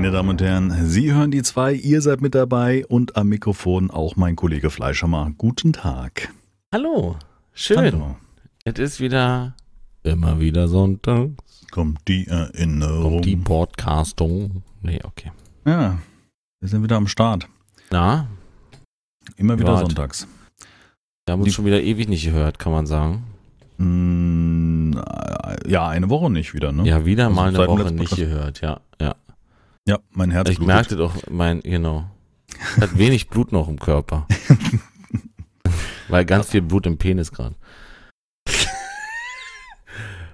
Meine Damen und Herren, Sie hören die zwei, ihr seid mit dabei und am Mikrofon auch mein Kollege Fleischhammer. Guten Tag. Hallo, schön. Hallo. Es ist wieder immer wieder Sonntag. Kommt die Erinnerung. Und die Podcastung. Nee, okay. Ja, wir sind wieder am Start. Na, Immer wieder Wart. sonntags. wir haben uns Die- schon wieder ewig nicht gehört, kann man sagen. Mm, ja, eine Woche nicht wieder, ne? Ja, wieder Also mal eine Woche nicht gehört, ja, ja. Ja, mein Herz Ich blutet. merkte doch, mein, genau. Hat wenig Blut noch im Körper. Weil ganz viel Blut im Penis gerade.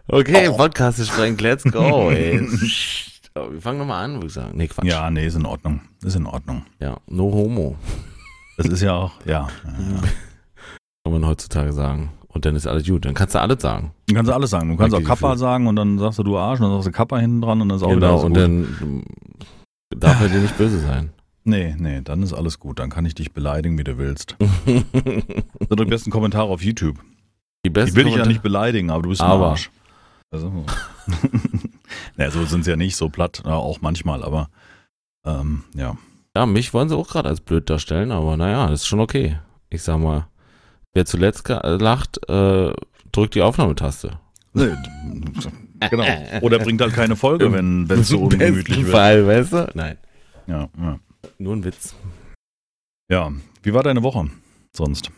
Okay, Oh. Podcast ist sprengt, let's go, ey. Wir fangen nochmal an, würde ich sagen. Nee, Quatsch. Ja, nee, ist in Ordnung. Ist in Ordnung. ja, no homo. Das ist ja auch, ja. ja, ja. Kann man heutzutage sagen. Und dann ist alles gut. Dann kannst du alles sagen. Du kannst alles sagen. Du kannst auch Danke Kappa dafür. sagen und dann sagst du du Arsch und dann sagst du Kappa hinten dran und dann ist auch genau, und gut. dann darf er dir nicht böse sein. Nee, nee, dann ist alles gut. Dann kann ich dich beleidigen, wie du willst. Das sind die besten Kommentare auf YouTube. Die Ich besten will dich ja nicht beleidigen, aber du bist ein Aber. Arsch. Also. naja, so sind sie ja nicht, so platt, ja, auch manchmal, aber ähm, ja. Ja, mich wollen sie auch gerade als blöd darstellen, aber naja, das ist schon okay. Ich sag mal, wer zuletzt äh, lacht, äh, drückt die Aufnahmetaste. Nee, genau. Oder bringt halt keine Folge, wenn es so ungemütlich wird. Fall, weißt du? Nein, Ja, ja. nur ein Witz. ja, wie war deine Woche sonst?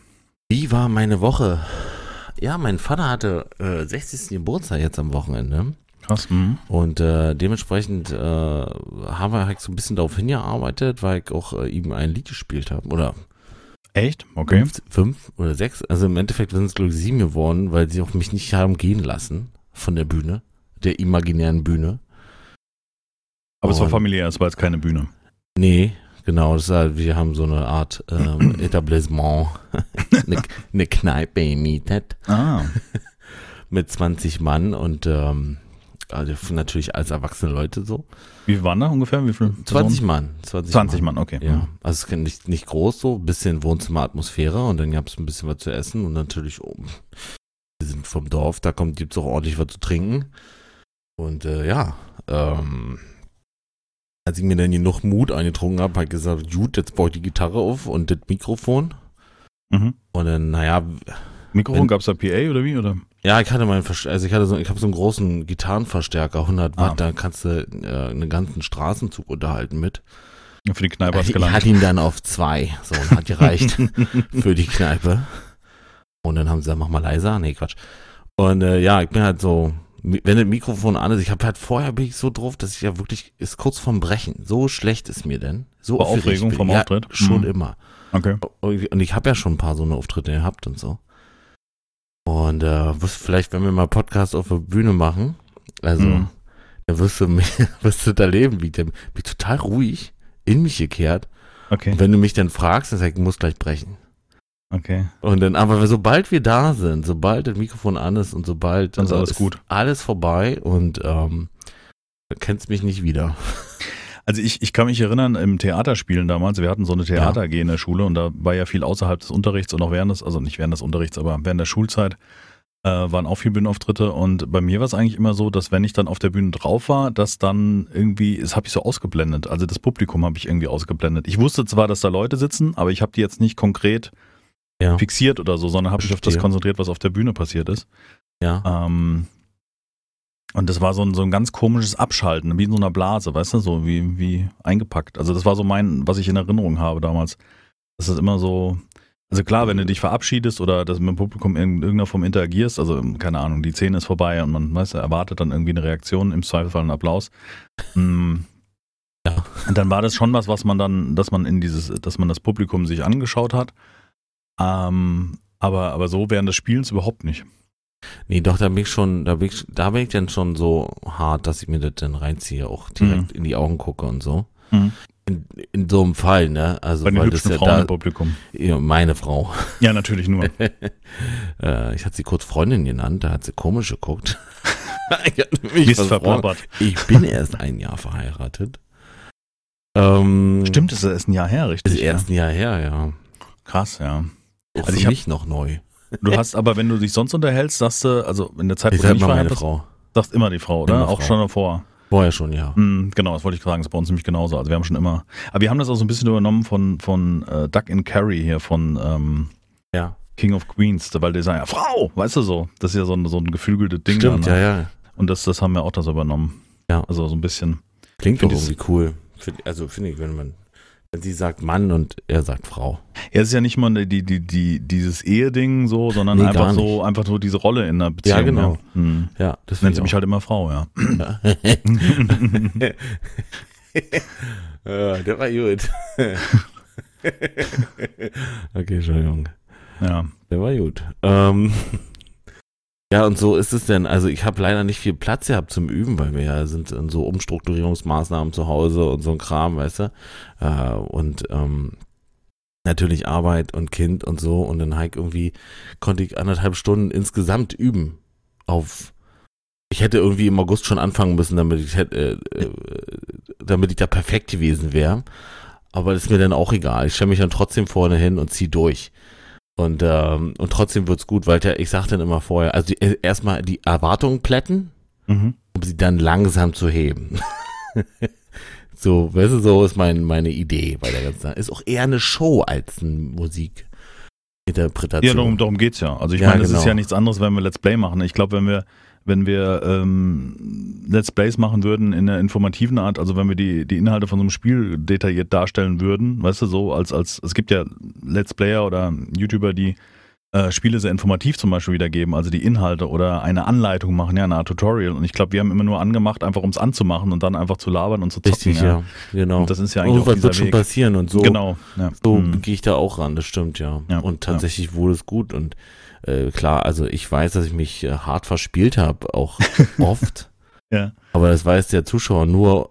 Wie war meine Woche? Ja, mein Vater hatte äh, 60. Geburtstag jetzt am Wochenende. Krass. Mhm. Und äh, dementsprechend äh, haben wir halt so ein bisschen darauf hingearbeitet, weil ich auch äh, ihm ein Lied gespielt habe. Oder Echt? Okay. fünf, fünf oder sechs. Also im Endeffekt sind es, glaube ich, sieben geworden, weil sie auch mich nicht haben gehen lassen von der Bühne, der imaginären Bühne. Aber es war Und- familiär, es war jetzt keine Bühne. Nee, genau, das halt, wir haben so eine Art ähm, Etablissement, eine, eine Kneipe gemietet Ah, mit 20 Mann und ähm, also natürlich als erwachsene Leute so. wie waren da ungefähr? Wie viel? 20 Mann. 20, 20 Mann, okay. Ja, also es ist nicht, nicht groß so, ein bisschen Wohnzimmeratmosphäre und dann gab es ein bisschen was zu essen und natürlich, oh, wir sind vom Dorf, da kommt gibt's auch ordentlich was zu trinken. Und äh, ja, ähm, als ich mir dann genug Mut eingetrunken habe, habe ich gesagt, gut, jetzt baue ich die Gitarre auf und das Mikrofon. Mhm. Und dann, naja, Mikrofon gab es da PA oder wie? Oder? Ja, ich hatte meinen, Verst- also ich hatte so, ich habe so einen großen Gitarrenverstärker, 100 Watt, Ah. da kannst du äh, einen ganzen Straßenzug unterhalten mit. Für die Kneipe hat's Ich gelangt. hatte ihn dann auf zwei, so, und hat gereicht. für die Kneipe. Und dann haben sie gesagt, mach mal leiser. Nee, Quatsch. Und äh, ja, ich bin halt so, wenn das Mikrofon an ist, ich habe halt vorher bin ich so drauf, dass ich ja wirklich, ist kurz vorm Brechen. So schlecht ist mir denn. So Vor Aufregung vom ich. ja, Auftritt? Schon Mhm. immer. Okay. Und ich habe ja schon ein paar so eine Auftritte gehabt und so. Und äh, wirst vielleicht, wenn wir mal Podcast auf der Bühne machen, also, Mhm. da wirst du wirst du da leben, wie ich bin total ruhig, in mich gekehrt. Okay. Und wenn du mich dann fragst, dann sag ich, ich muss gleich brechen. Okay. Und dann, aber sobald wir da sind, sobald das Mikrofon an ist und sobald Dann ist äh, alles gut. alles vorbei und ähm, kennst mich nicht wieder. Also ich, ich kann mich erinnern, im Theaterspielen damals, wir hatten so eine Theater AG in der Schule und da war ja viel außerhalb des Unterrichts und auch während des, also nicht während des Unterrichts, aber während der Schulzeit äh, waren auch viele Bühnenauftritte und bei mir war es eigentlich immer so, dass wenn ich dann auf der Bühne drauf war, dass dann irgendwie, das habe ich so ausgeblendet, also das Publikum habe ich irgendwie ausgeblendet. Ich wusste zwar, dass da Leute sitzen, aber ich habe die jetzt nicht konkret Ja. fixiert oder so, sondern habe mich auf das konzentriert, was auf der Bühne passiert ist. Ja. Ähm, und das war so ein, so ein ganz komisches Abschalten, wie in so einer Blase, weißt du, so wie, wie eingepackt. Also das war so mein, was ich in Erinnerung habe damals. Das ist immer so, also klar, wenn du dich verabschiedest oder das mit dem Publikum in irgendeiner Form interagierst, also keine Ahnung, die Szene ist vorbei und man weißt, du, erwartet dann irgendwie eine Reaktion, im Zweifelsfall einen Applaus. Mm. Ja. Und dann war das schon was, was man dann, dass man in dieses, dass man das Publikum sich angeschaut hat. Ähm, aber, aber so während des Spielens überhaupt nicht. Nee, doch, da bin ich schon, da bin ich, da bin ich dann schon so hart, dass ich mir das dann reinziehe, auch direkt in die Augen gucke und so. Mhm. In, in so einem Fall, ne? Also, Bei den weil das hübschen ja Frauen da, im Publikum. ja, meine Frau. Ja, natürlich nur. äh, ich hatte sie kurz Freundin genannt, da hat sie komisch geguckt. ich. Ich bin erst ein Jahr verheiratet. Ähm, Stimmt, das ist ein Jahr her, richtig? Ist erst ein Jahr her, ja. Ja. Krass, ja. Auch Also für ich mich noch neu. Du hast aber, wenn du dich sonst unterhältst, sagst du, also in der Zeit, Ich wo du nicht meine verheiratet Frau. sagst immer die Frau, oder? Immer Auch Frau. schon davor. Vorher schon, ja. Mm, genau, das wollte ich sagen, das ist bei uns nämlich genauso. Also wir haben schon immer, aber wir haben das auch so ein bisschen übernommen von, von äh, Duck and Carry hier, von ähm, Ja. King of Queens, weil die sagen, ja, Frau, weißt du so, das ist ja so ein, so ein geflügeltes Ding. Stimmt, dann, ja, ne? ja. Und das, das haben wir auch das übernommen. Ja. Also so ein bisschen. Klingt doch irgendwie cool. Also finde ich, wenn man, sie sagt Mann und er sagt Frau. Ja, es ist ja nicht mal die, die, die, dieses Eheding so, sondern Nee, einfach so, einfach so diese Rolle in der Beziehung. Ja, genau. Ja. Hm. Ja, das Nennt sie mich ich halt immer Frau, ja. auch. ja, der war gut. okay, Entschuldigung. ja. Der war gut. Ähm, ja, und so ist es denn. Also ich habe leider nicht viel Platz gehabt zum Üben, weil wir ja sind in so Umstrukturierungsmaßnahmen zu Hause und so ein Kram, weißt du. Äh, und ähm, natürlich Arbeit und Kind und so. Und dann halt irgendwie konnte ich anderthalb Stunden insgesamt üben auf ich hätte irgendwie im August schon anfangen müssen, damit ich hätte, äh, äh, damit ich da perfekt gewesen wäre. Aber das ist mir dann auch egal. Ich stelle mich dann trotzdem vorne hin und zieh durch. Und, ähm, und trotzdem wird's gut, weil der, ich sag dann immer vorher, also äh, erstmal die Erwartungen plätten, Mhm. um sie dann langsam zu heben. so, weißt du, so ist mein, meine Idee bei der ganzen Sache. Ist auch eher eine Show als eine Musikinterpretation. Ja, darum, darum geht's ja. Also ich Ja, meine, es genau. ist ja nichts anderes, wenn wir Let's Play machen. Ich glaube, wenn wir, wenn wir ähm, Let's Plays machen würden in einer informativen Art, also wenn wir die, die Inhalte von so einem Spiel detailliert darstellen würden, weißt du, so als, als es gibt ja Let's Player oder YouTuber, die äh, Spiele sehr informativ zum Beispiel wiedergeben, also die Inhalte oder eine Anleitung machen, ja, eine Art Tutorial. Und ich glaube, wir haben immer nur angemacht, einfach um es anzumachen und dann einfach zu labern und zu zocken. Richtig, ja. Genau. Und das ist ja eigentlich Irgendwas dieser wird schon Weg. passieren und so. Genau. Ja. So Hm. gehe ich da auch ran, das stimmt, ja. Ja, und tatsächlich wurde es gut. Und äh, klar, also ich weiß, dass ich mich äh, hart verspielt habe, auch oft. Ja. Aber das weiß der Zuschauer nur,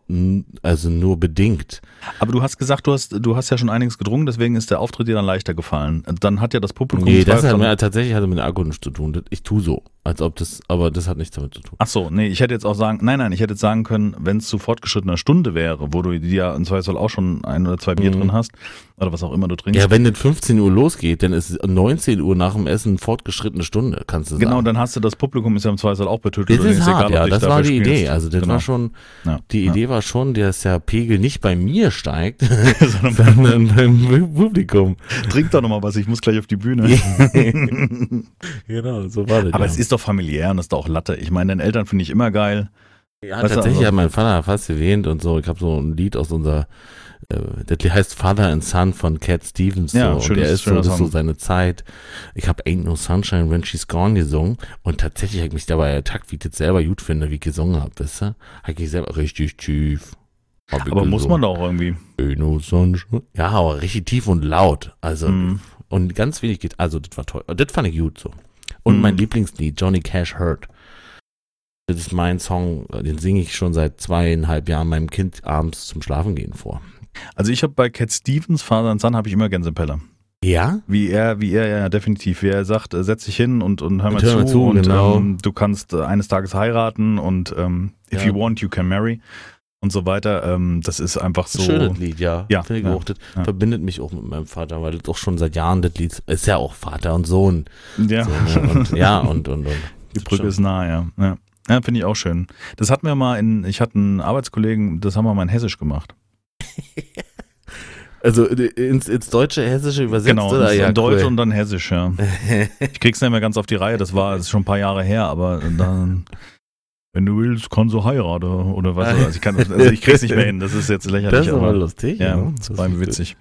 also nur bedingt. Aber du hast gesagt, du hast, du hast ja schon einiges gedrungen, deswegen ist der Auftritt dir dann leichter gefallen. Dann hat ja das Publikum. Nee, das hat mir, tatsächlich hatte mit Akku nichts zu tun. Ich tu so, als ob das, aber das hat nichts damit zu tun. Ach so, nee, ich hätte jetzt auch sagen, nein, nein, ich hätte jetzt sagen können, wenn es zu fortgeschrittener Stunde wäre, wo du dir ja im Zweifelsfall auch schon ein oder zwei Bier Mhm. drin hast, oder was auch immer du trinkst. Ja, wenn das 15 Uhr losgeht, dann ist es 19 Uhr nach dem Essen fortgeschrittene Stunde, kannst du genau, sagen. dann hast du das Publikum ist ja im Zweifelsfall auch betötet. Das ist hart, ob ja, das war die spielst. Idee. Also das Genau. war schon, Ja, die ja. Idee war schon, dass der Pegel nicht bei mir steigt, Sondern sondern beim Publikum. Trink doch nochmal was, ich muss gleich auf die Bühne. genau, so war das. Aber ja. es ist doch familiär und das ist doch auch Latte. Ich meine, deine Eltern finde ich immer geil. ja, weißt tatsächlich also- hat mein Vater fast erwähnt und so. Ich habe so ein Lied aus unserer, äh, das heißt Father and Son von Cat Stevens. Ja, so. und schönes- der ist so, schöner das ist so Song. seine Zeit. Ich habe Ain't No Sunshine When She's Gone gesungen und tatsächlich habe ich mich dabei ertackt, wie ich das selber gut finde, wie ich gesungen habe, weißt du? Habe ich selber richtig tief. Aber muss man doch irgendwie. Ain't No Sunshine. Ja, aber richtig tief und laut. Also, Mhm. und ganz wenig geht, also das war toll. Das fand ich gut so. Und Mhm. mein Lieblingslied, Johnny Cash Hurt. Das ist mein Song, den singe ich schon seit zweieinhalb Jahren meinem Kind abends zum Schlafen gehen vor. Also ich habe bei Cat Stevens, Father and Son, habe ich immer Gänsepeller. Ja? Wie er, wie er, ja, definitiv. Wie er sagt, äh, setz dich hin und, und hör mal Und zu. zu, und genau. ähm, du kannst äh, eines Tages heiraten und ähm, if Ja. you want, you can marry und so weiter. Ähm, das ist einfach so. Schönes Lied, ja. Ja, Finde ich ja, auch. Das ja. verbindet mich auch mit meinem Vater, weil das auch schon seit Jahren das Lied ist ja auch Vater und Sohn. Ja, So, ne? und, ja, und, und, und. die Brücke ist nah, ja. Ja, ja finde ich auch schön. Das hatten wir mal in, ich hatte einen Arbeitskollegen, das haben wir mal in Hessisch gemacht. Also ins, ins Deutsche, Hessische übersetzt genau, oder? Ja, Deutsch cool. und dann Hessisch, ja. Ich krieg's nicht mehr ganz auf die Reihe, das war das ist schon ein paar Jahre her, aber dann, wenn du willst, kannst du heiraten oder was. Also ich, kann, also ich krieg's nicht mehr hin, das ist jetzt lächerlich. Das ist aber aber, lustig. ja, ja. das war mir witzig.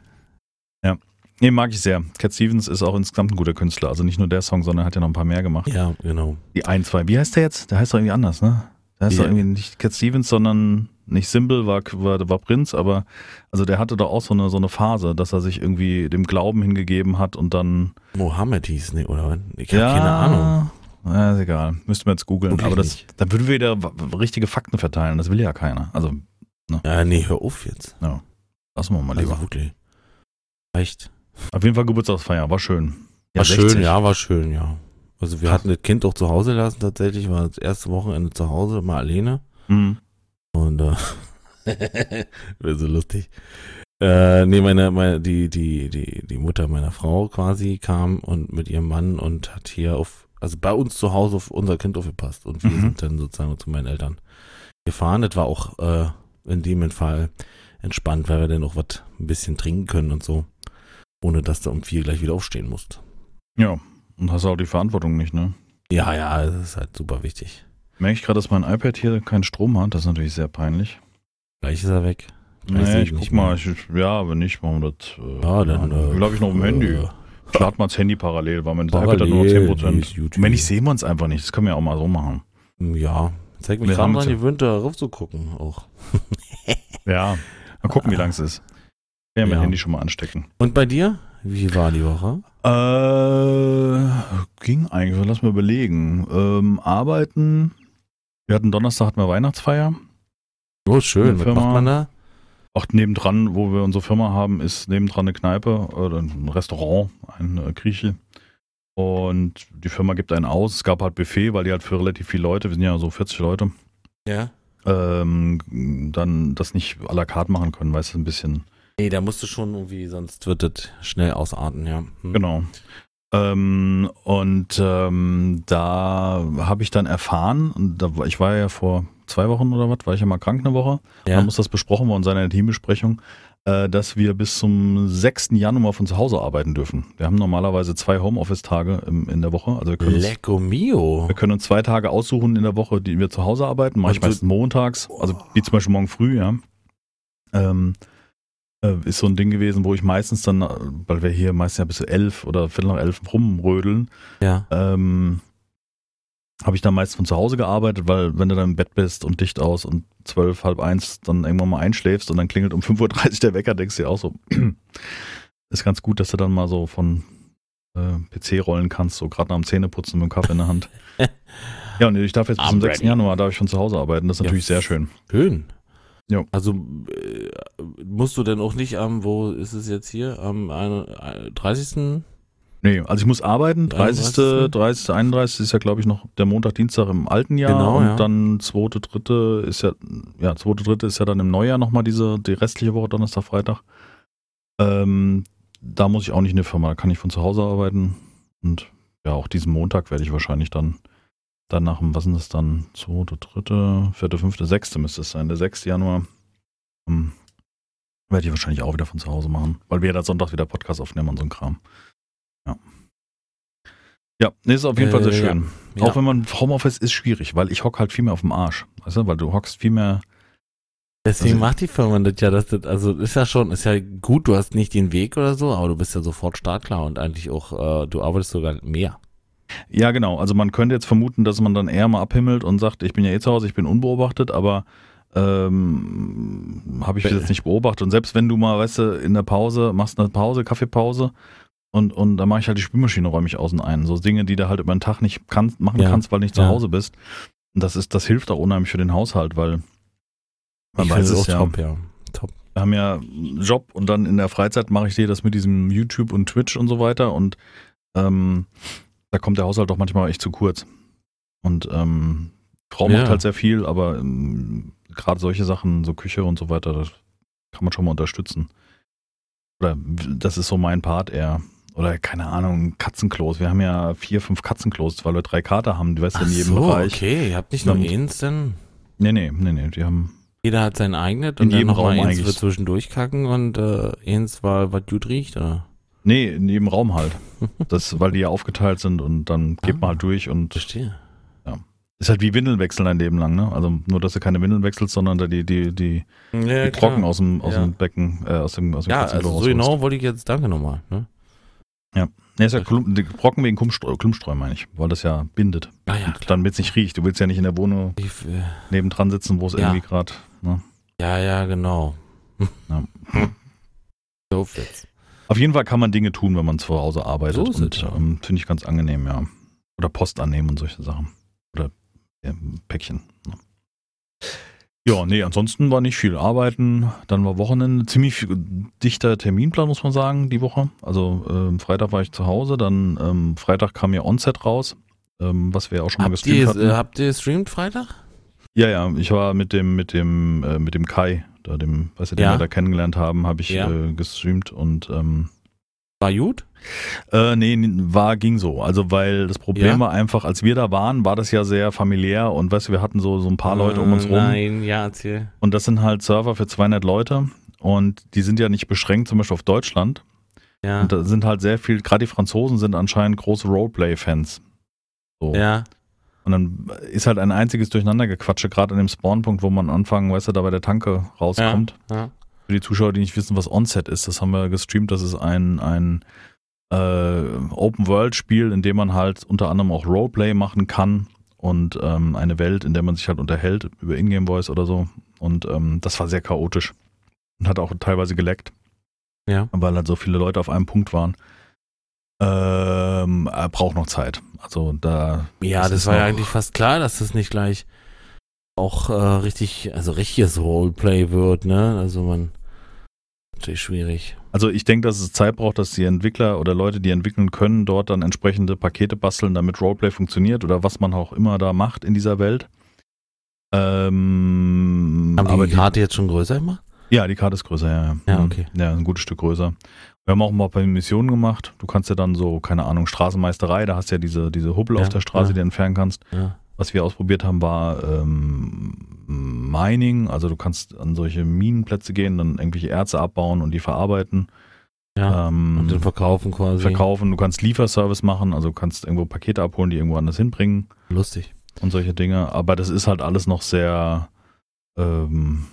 Ja. Nee, mag ich sehr. Cat Stevens ist auch insgesamt ein guter Künstler. Also nicht nur der Song, sondern hat ja noch ein paar mehr gemacht. Ja, genau. Die ein, zwei. Wie heißt der jetzt? Der heißt doch irgendwie anders, ne? Der heißt Ja. doch irgendwie nicht Cat Stevens, sondern nicht Symbol war, war, war Prinz, aber also der hatte doch auch so eine, so eine Phase, dass er sich irgendwie dem Glauben hingegeben hat und dann. Mohammed hieß, ne, oder? Ich habe keine Ahnung. Ja, ist egal. Müssten wir jetzt googeln. Wirklich Aber das, da würden wir wieder richtige Fakten verteilen. Das will ja keiner. Also, Ja, nee, hör auf jetzt. lassen wir mal lieber. Also wirklich. Echt. Auf jeden Fall Geburtstagsfeier, war schön. War 60. schön, ja, war schön, ja. Also wir Krass. hatten das Kind auch zu Hause lassen tatsächlich, war das erste Wochenende zu Hause, mal alleine. Mhm. Und äh, wäre so lustig. Äh, nee, meine, meine, die, die, die, die Mutter meiner Frau quasi kam und mit ihrem Mann und hat hier auf, also bei uns zu Hause auf unser Kind aufgepasst. Und wir Mhm. sind dann sozusagen zu meinen Eltern gefahren. Das war auch äh, in dem Fall entspannt, weil wir dann auch was ein bisschen trinken können und so. Ohne dass du um vier gleich wieder aufstehen musst. Ja, und hast auch die Verantwortung nicht, ne? Ja, ja, das ist halt super wichtig. Merke ich gerade, dass mein iPad hier keinen Strom hat. Das ist natürlich sehr peinlich. Gleich ist er weg. Nee, ich guck mal. Ich, ja, wenn nicht, machen wir das. Äh, ja, dann. Äh, glaube ich noch im Handy. Ich lade mal das Handy parallel, weil mein Parallel, iPad hat nur noch 10%. ist YouTube. Und wenn nicht, sehen wir uns einfach nicht. Das können wir ja auch mal so machen. Ja, zeig mich Wir gerade haben mal uns an ja- die Winter darauf zu gucken auch. Ja. Mal gucken, wie lang es ist. Ja, mein Ja. Handy schon mal anstecken. Und bei dir? Wie war die Woche? Äh, ging eigentlich. Lass mal überlegen. Ähm, arbeiten. Wir hatten Donnerstag hatten wir Weihnachtsfeier. Oh, schön. Was macht man da? Auch nebendran, wo wir unsere Firma haben, ist nebendran eine Kneipe oder ein Restaurant, ein äh, Grieche. Und die Firma gibt einen aus. Es gab halt Buffet, weil die halt für relativ viele Leute, wir sind ja so 40 Leute, Ja. ähm, dann das nicht à la carte machen können, weil es ein bisschen Nee, da musst du schon irgendwie, sonst wird das schnell ausarten, ja. Hm. Genau. Ähm, und ähm, da habe ich dann erfahren, und da, ich war ja vor zwei Wochen oder was, war ich ja mal krank eine Woche. Ja. Da muss das besprochen worden sein in der Teambesprechung, äh, dass wir bis zum 6. Januar von zu Hause arbeiten dürfen. Wir haben normalerweise zwei Homeoffice-Tage in der Woche. Also wir können, uns, Lecco mio. wir können uns zwei Tage aussuchen in der Woche, die wir zu Hause arbeiten. Mache ich du- meistens montags, also wie zum Beispiel morgen früh, ja. Ähm, äh, ist so ein Ding gewesen, wo ich meistens dann, äh, weil wir hier meistens ja bis elf oder viertel nach elf rumrödeln, Ja. ähm, habe ich dann meist von zu Hause gearbeitet, weil wenn du dann im Bett bist und dicht aus und zwölf, halb eins dann irgendwann mal einschläfst und dann klingelt um 5.30 Uhr der Wecker, denkst du dir auch so, ist ganz gut, dass du dann mal so von äh, PC rollen kannst, so gerade nach dem Zähneputzen mit dem Kaffee in der Hand. ja, und ich darf jetzt bis zum 6. ready. Januar darf ich von zu Hause arbeiten, das ist Ja. natürlich sehr schön. Schön. Ja. Also äh, musst du denn auch nicht am, wo ist es jetzt hier, am ein- ein- 30. Nee, also ich muss arbeiten, 30., 31.. 30., 31. ist ja glaube ich noch der Montag, Dienstag im alten Jahr Genau, und ja. dann 2., 3. ist ja, ja, 2., 3. ist ja dann im Neujahr nochmal diese, die restliche Woche, Donnerstag, Freitag. Ähm, da muss ich auch nicht in der Firma, da kann ich von zu Hause arbeiten und ja, auch diesen Montag werde ich wahrscheinlich dann, dann nach dem, was ist das dann, 2., 3., 4., 5., 6. müsste es sein, der 6. Januar, ähm, werde ich wahrscheinlich auch wieder von zu Hause machen, weil wir ja dann Sonntag wieder Podcast aufnehmen und so ein Kram. Ja. Ja, nee, ist auf jeden Fall sehr Äh, schön. Ja. Auch wenn man Homeoffice ist schwierig, weil ich hock halt viel mehr auf dem Arsch. Weißt du, weil du hockst viel mehr. Deswegen Also- macht die Firma das ja, dass das, also ist ja schon, ist ja gut, du hast nicht den Weg oder so, aber du bist ja sofort startklar und eigentlich auch, äh, du arbeitest sogar mehr. Ja, genau. Also man könnte jetzt vermuten, dass man dann eher mal abhimmelt und sagt, ich bin ja eh zu Hause, ich bin unbeobachtet, aber ähm, habe ich jetzt nicht beobachtet. Und selbst wenn du mal, weißt du, in der Pause machst eine Pause, Kaffeepause und, und dann mache ich halt die Spülmaschine, räume ich außen ein. So Dinge, die du halt über den Tag nicht kannst, machen Ja. kannst, weil du nicht zu Ja. Hause bist. Und das ist, das hilft auch unheimlich für den Haushalt, weil man ich weiß es auch ja. top, ja. Top. wir haben ja einen Job und dann in der Freizeit mache ich dir das mit diesem YouTube und Twitch und so weiter und ähm, da kommt der Haushalt doch manchmal echt zu kurz. Und ähm, Frau Ja. macht halt sehr viel, aber ähm, gerade solche Sachen, so Küche und so weiter, das kann man schon mal unterstützen. Oder das ist so mein Part eher. Oder keine Ahnung, Katzenklos. Wir haben ja vier, fünf Katzenklos, weil wir drei Kater haben, die weißt du, in jedem Bereich. okay, ihr habt nicht nur eins, denn Nee, nee, nee, nee, die haben. jeder hat sein eigenes In und dann jedem noch mal Raum eins für zwischendurch kacken und äh, eins war, was gut riecht, oder? Nee, in jedem Raum halt. Das, weil die ja aufgeteilt sind und dann geht Ah. man halt durch und Verstehe. ist halt wie Windeln wechseln ein Leben lang, ne? Also nur, dass du keine Windeln wechselst, sondern da die, die, die, Ja, die trocken aus dem, aus Ja. dem Becken, äh, aus dem, aus dem Ja, also so genau wollte ich jetzt, danke nochmal, ne? Nee, ist ja Klump, die Brocken wegen Klumpstreu, Klumpstreu, meine ich, weil das ja bindet. Ah ja, Und damit es nicht riecht. Du willst ja nicht in der Wohnung äh, nebendran sitzen, wo es Ja. irgendwie gerade, ne? ja, ja, genau. Ja. So jetzt. Auf jeden Fall kann man Dinge tun, wenn man zu Hause arbeitet. So und ja. ähm, finde ich ganz angenehm, ja. Oder Post annehmen und solche Sachen. Oder ja, Päckchen. Ne? Ja, nee, ansonsten war nicht viel arbeiten. Dann war Wochenende ziemlich dichter Terminplan, muss man sagen, die Woche. Also ähm, Freitag war ich zu Hause, dann ähm, Freitag kam ja Onset raus, ähm, was wir auch schon mal Habt gestreamt ihr, hatten. äh, habt ihr streamt Freitag? Ja, ja, ich war mit dem, mit dem, äh, mit dem Kai, da dem, weißt du, den Ja. wir da kennengelernt haben, habe ich Ja. äh, gestreamt und ähm, War gut? Äh, nee, war, ging so. Also, weil das Problem Ja? war einfach, als wir da waren, war das ja sehr familiär und weißt du, wir hatten so, so ein paar Leute um uns rum. Nein, ja, erzähl. Und das sind halt Server für 200 Leute und die sind ja nicht beschränkt, zum Beispiel auf Deutschland. Ja. Und da sind halt sehr viel, gerade die Franzosen sind anscheinend große Roleplay-Fans. So. ja. Und dann ist halt ein einziges Durcheinandergequatsche, gerade an dem Spawnpunkt, wo man anfangen, weißt du, da bei der Tanke rauskommt. Ja. Für die Zuschauer, die nicht wissen, was Onset ist, das haben wir gestreamt. Das ist ein, ein äh, Open-World-Spiel, in dem man halt unter anderem auch Roleplay machen kann und ähm, eine Welt, in der man sich halt unterhält über Ingame-Voice oder so. Und ähm, das war sehr chaotisch und hat auch teilweise geleckt, Ja. weil halt so viele Leute auf einem Punkt waren. Ähm, er braucht noch Zeit. Also da. Ja, Das war ja eigentlich fast klar, dass das nicht gleich auch äh, richtig, also richtiges Roleplay wird, ne? Also man natürlich schwierig. Also ich denke, dass es Zeit braucht, dass die Entwickler oder Leute, die entwickeln können, dort dann entsprechende Pakete basteln, damit Roleplay funktioniert oder was man auch immer da macht in dieser Welt. Ähm, Haben aber die Karte jetzt schon größer? Die, ja, die Karte ist größer, ja. Ja, Mhm. okay. Ja, ein gutes Stück größer. Wir haben auch mal ein paar Missionen gemacht. Du kannst ja dann so, keine Ahnung, Straßenmeisterei, da hast du ja diese, diese Hubbel Ja, auf der Straße, ja. die du entfernen kannst. Ja. Was wir ausprobiert haben, war ähm, Mining. Also du kannst an solche Minenplätze gehen, dann irgendwelche Erze abbauen und die verarbeiten. ja. Ähm, Und den verkaufen quasi. verkaufen. Du kannst Lieferservice machen, also du kannst irgendwo Pakete abholen, die irgendwo anders hinbringen Lustig. und solche Dinge. Aber das ist halt alles noch sehr, ähm,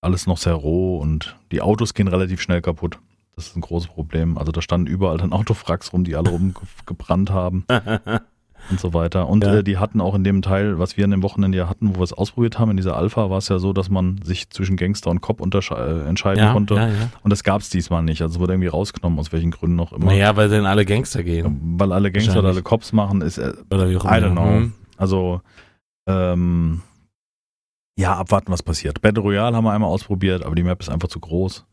alles noch sehr roh und die Autos gehen relativ schnell kaputt. Das ist ein großes Problem. Also da standen überall dann Autofracks rum, die alle rumgebrannt haben und so weiter. Und Ja. äh, die hatten auch in dem Teil, was wir an dem Wochenende ja hatten, wo wir es ausprobiert haben, in dieser Alpha war es ja so, dass man sich zwischen Gangster und Cop äh, entscheiden ja, konnte. ja. Und das gab es diesmal nicht. Also es wurde irgendwie rausgenommen, aus welchen Gründen auch immer. Naja, weil dann alle Gangster gehen. Weil alle Gangster oder alle Cops machen, ist, äh, Oder wie auch I immer. don't know. Hm. Also, ähm, ja, abwarten, was passiert. Battle Royale haben wir einmal ausprobiert, aber die Map ist einfach zu groß.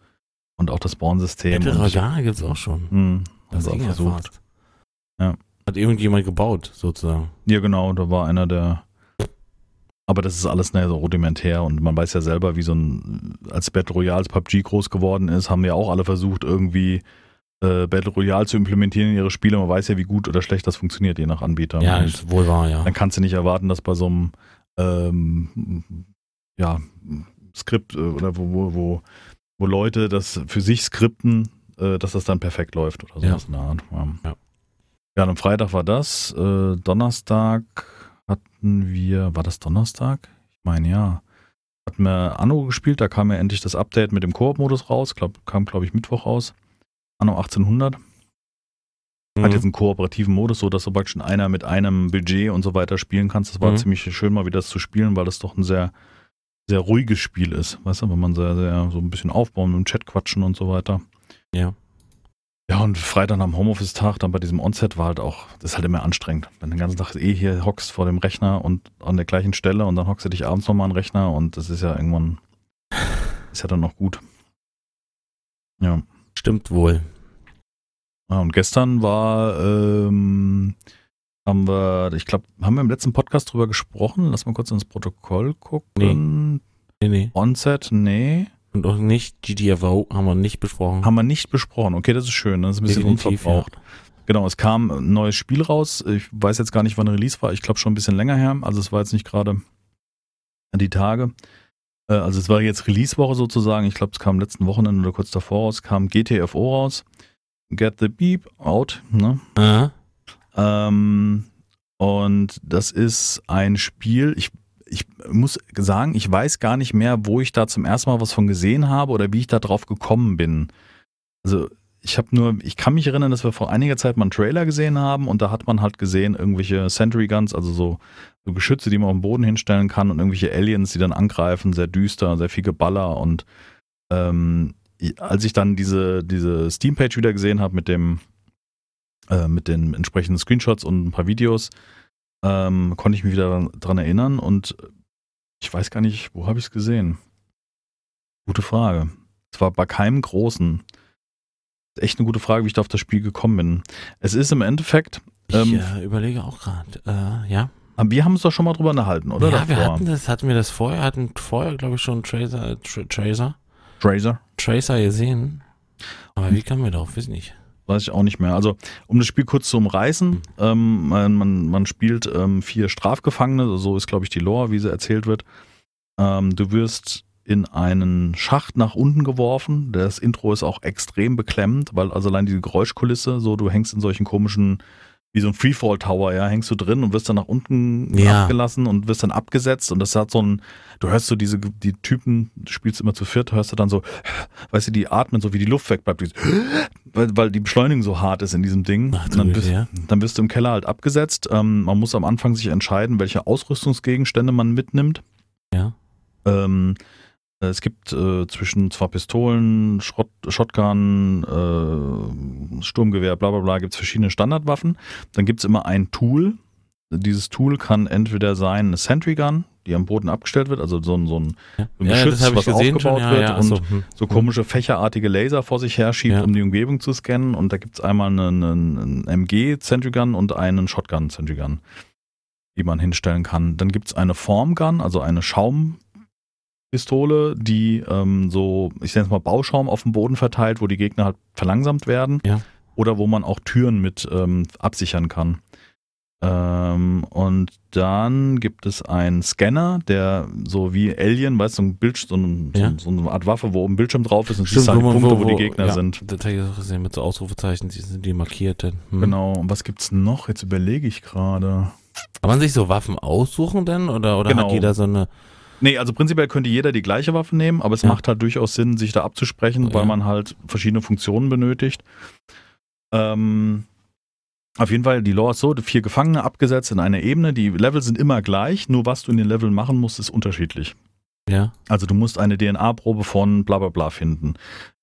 Und auch das Spawn-System. Battle Royale gibt's auch schon. Hm, Das ging auch versucht. fast. Ja. Hat irgendjemand gebaut, sozusagen. Ja, genau, da war einer der. Aber das ist alles ne, so rudimentär und man weiß ja selber, wie so ein, als Battle Royale, als PUBG groß geworden ist, haben ja auch alle versucht, irgendwie äh, Battle Royale zu implementieren in ihre Spiele. Man weiß ja, wie gut oder schlecht das funktioniert, je nach Anbieter. Ja, ist wohl wahr, ja. dann kannst du nicht erwarten, dass bei so einem ähm, ja, Skript äh, oder wo, wo, wo, wo Leute das für sich skripten, äh, dass das dann perfekt läuft oder sowas Ja. in der Art. Ja. Ja. Ja, am Freitag war das. Äh, Donnerstag hatten wir, war das Donnerstag? Ich meine, ja. Hatten wir Anno gespielt, da kam ja endlich das Update mit dem Koop-Modus raus, glaub, kam glaube ich Mittwoch raus. Anno 1800 Mhm. hat jetzt einen kooperativen Modus, so dass du praktisch einer mit einem Budget und so weiter spielen kannst. Das war Mhm. ziemlich schön, mal wieder das zu spielen, weil das doch ein sehr, sehr ruhiges Spiel ist. Weißt du, wenn man sehr, sehr so ein bisschen aufbauen, mit dem Chat quatschen und so weiter. Ja. Ja, und Freitag am Homeoffice-Tag, dann bei diesem Onset war halt auch, das ist halt immer anstrengend. Wenn du den ganzen Tag eh hier hockst vor dem Rechner und an der gleichen Stelle und dann hockst du dich abends nochmal an den Rechner und das ist ja irgendwann, ist ja dann noch gut. Ja. Stimmt wohl. Ja, und gestern war, ähm, haben wir, ich glaube, haben wir im letzten Podcast drüber gesprochen? Lass mal kurz ins Protokoll gucken. Nee, nee. Onset, nee. Und auch nicht GTFO haben wir nicht besprochen. Haben wir nicht besprochen. Okay, das ist schön. Das ist ein bisschen Definitiv, unverbraucht. Genau, es kam ein neues Spiel raus. Ich weiß jetzt gar nicht, wann Release war. Ich glaube schon ein bisschen länger her. Also es war jetzt nicht gerade die Tage. Äh, Also es war jetzt Release-Woche sozusagen. Ich glaube, es kam letzten Wochenende oder kurz davor raus. Kam GTFO raus. Get the Beep out. Ne? Ähm, und das ist ein Spiel, ich, ich muss sagen, ich weiß gar nicht mehr, wo ich da zum ersten Mal was von gesehen habe oder wie ich da drauf gekommen bin. Also ich habe nur, ich kann mich erinnern, dass wir vor einiger Zeit mal einen Trailer gesehen haben und da hat man halt gesehen, irgendwelche Sentry Guns, also so, so Geschütze, die man auf den Boden hinstellen kann und irgendwelche Aliens, die dann angreifen, sehr düster, sehr viel Geballer und ähm, als ich dann diese, diese Steam-Page wieder gesehen habe mit dem, äh, mit den entsprechenden Screenshots und ein paar Videos, ähm, konnte ich mich wieder dran erinnern und ich weiß gar nicht, wo habe ich es gesehen? Gute Frage. Es war bei keinem großen. Echt eine gute Frage, wie ich da auf das Spiel gekommen bin. Es ist im Endeffekt, Ich ähm, äh, überlege auch gerade. Äh, ja. aber wir haben uns doch schon mal drüber unterhalten, oder? ja, wir davor? hatten das, hatten wir das vorher, hatten vorher, glaube ich, schon Tracer, Tra Tracer, Tracer. Tracer gesehen. Aber wie kamen wir darauf? Weiß nicht. Weiß ich auch nicht mehr. Also, um das Spiel kurz zu umreißen, ähm, man, man, man spielt ähm, vier Strafgefangene, so ist, glaube ich, die Lore, wie sie erzählt wird. Ähm, du wirst in einen Schacht nach unten geworfen. Das Intro ist auch extrem beklemmend, weil also allein diese Geräuschkulisse, so du hängst in solchen komischen, wie so ein Freefall Tower, ja, hängst du drin und wirst dann nach unten Ja. abgelassen und wirst dann abgesetzt und das hat so ein, du hörst so diese, die Typen, du spielst immer zu viert, hörst du dann so, weißt du, die atmen so, wie die Luft wegbleibt, weil, weil die Beschleunigung so hart ist in diesem Ding. Ach, dann, bist, ja. dann wirst du im Keller halt abgesetzt. Ähm, man muss am Anfang sich entscheiden, welche Ausrüstungsgegenstände man mitnimmt. Ja. Ähm, es gibt äh, zwischen zwar Pistolen, Schrott, Shotgun, äh, Sturmgewehr, bla bla bla, gibt es verschiedene Standardwaffen. Dann gibt es immer ein Tool. Dieses Tool kann entweder sein eine Sentry Gun, die am Boden abgestellt wird, also so ein, so ein Ja, ja Geschütz, ich was schon. aufgebaut Ja, wird ja, und hm. so komische fächerartige Laser vor sich her schiebt, Ja. um die Umgebung zu scannen. Und da gibt es einmal einen, einen MG Sentry Gun und einen Shotgun Sentry Gun, die man hinstellen kann. Dann gibt es eine Form Gun, also eine Schaumpistole, die ähm, so, ich nenne es mal Bauschaum auf dem Boden verteilt, wo die Gegner halt verlangsamt werden. Ja. Oder wo man auch Türen mit ähm, absichern kann. Ähm, und dann gibt es einen Scanner, der so wie Alien, weißt du, so ein Bild, so, ein, Ja. so, so eine Art Waffe, wo oben ein Bildschirm drauf ist und Stimmt, siehst halt die wo Punkte, wo, wo- die Gegner ja, sind. Gesehen mit so Ausrufezeichen, die sind die markiert. Dann. Hm. Genau. Und was gibt's noch? Jetzt überlege ich gerade. Kann man sich so Waffen aussuchen denn? Oder, oder Genau. hat jeder so eine. Nee, also prinzipiell könnte jeder die gleiche Waffe nehmen, aber es Ja. macht halt durchaus Sinn, sich da abzusprechen, Ja. weil man halt verschiedene Funktionen benötigt. Ähm, auf jeden Fall, die Lore ist so, vier Gefangene abgesetzt in einer Ebene. Die Level sind immer gleich, nur was du in den Leveln machen musst, ist unterschiedlich. Ja. Also du musst eine DNA-Probe von bla bla bla finden.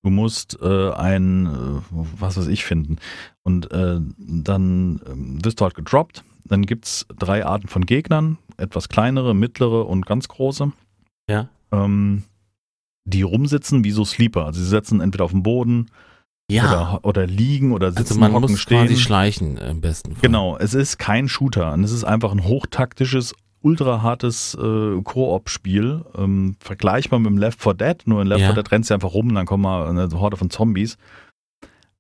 Du musst äh, ein, äh, was weiß ich, finden. Und äh, dann ähm, wirst du halt gedroppt. Dann gibt's drei Arten von Gegnern. Etwas kleinere, mittlere und ganz große. Ja. Ähm, die rumsitzen wie so Sleeper. Also sie sitzen entweder auf dem Boden Ja. oder, oder liegen oder sitzen, also man hocken, muss stehen. quasi schleichen im besten Fall. Genau, es ist kein Shooter und es ist einfach ein hochtaktisches, ultra hartes äh, Koop-Spiel. Ähm, vergleichbar mit dem Left 4 Dead, nur in Left Ja. 4 Dead rennst du einfach rum und dann kommen mal eine Horde von Zombies.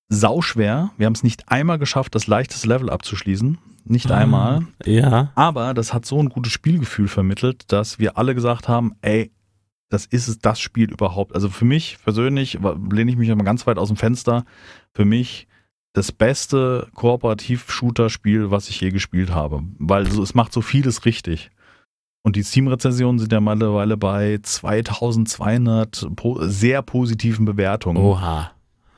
Sauschwer, wir haben es nicht einmal geschafft, das leichteste Level abzuschließen. Nicht Ah. einmal. Ja. Aber das hat so ein gutes Spielgefühl vermittelt, dass wir alle gesagt haben, ey, das ist es, das Spiel überhaupt. Also für mich persönlich, lehne ich mich mal ganz weit aus dem Fenster, für mich das beste Kooperativ-Shooter-Spiel, was ich je gespielt habe. Weil so, es macht so vieles richtig. Und die Steam-Rezensionen sind ja mittlerweile bei 2200 po sehr positiven Bewertungen. Oha.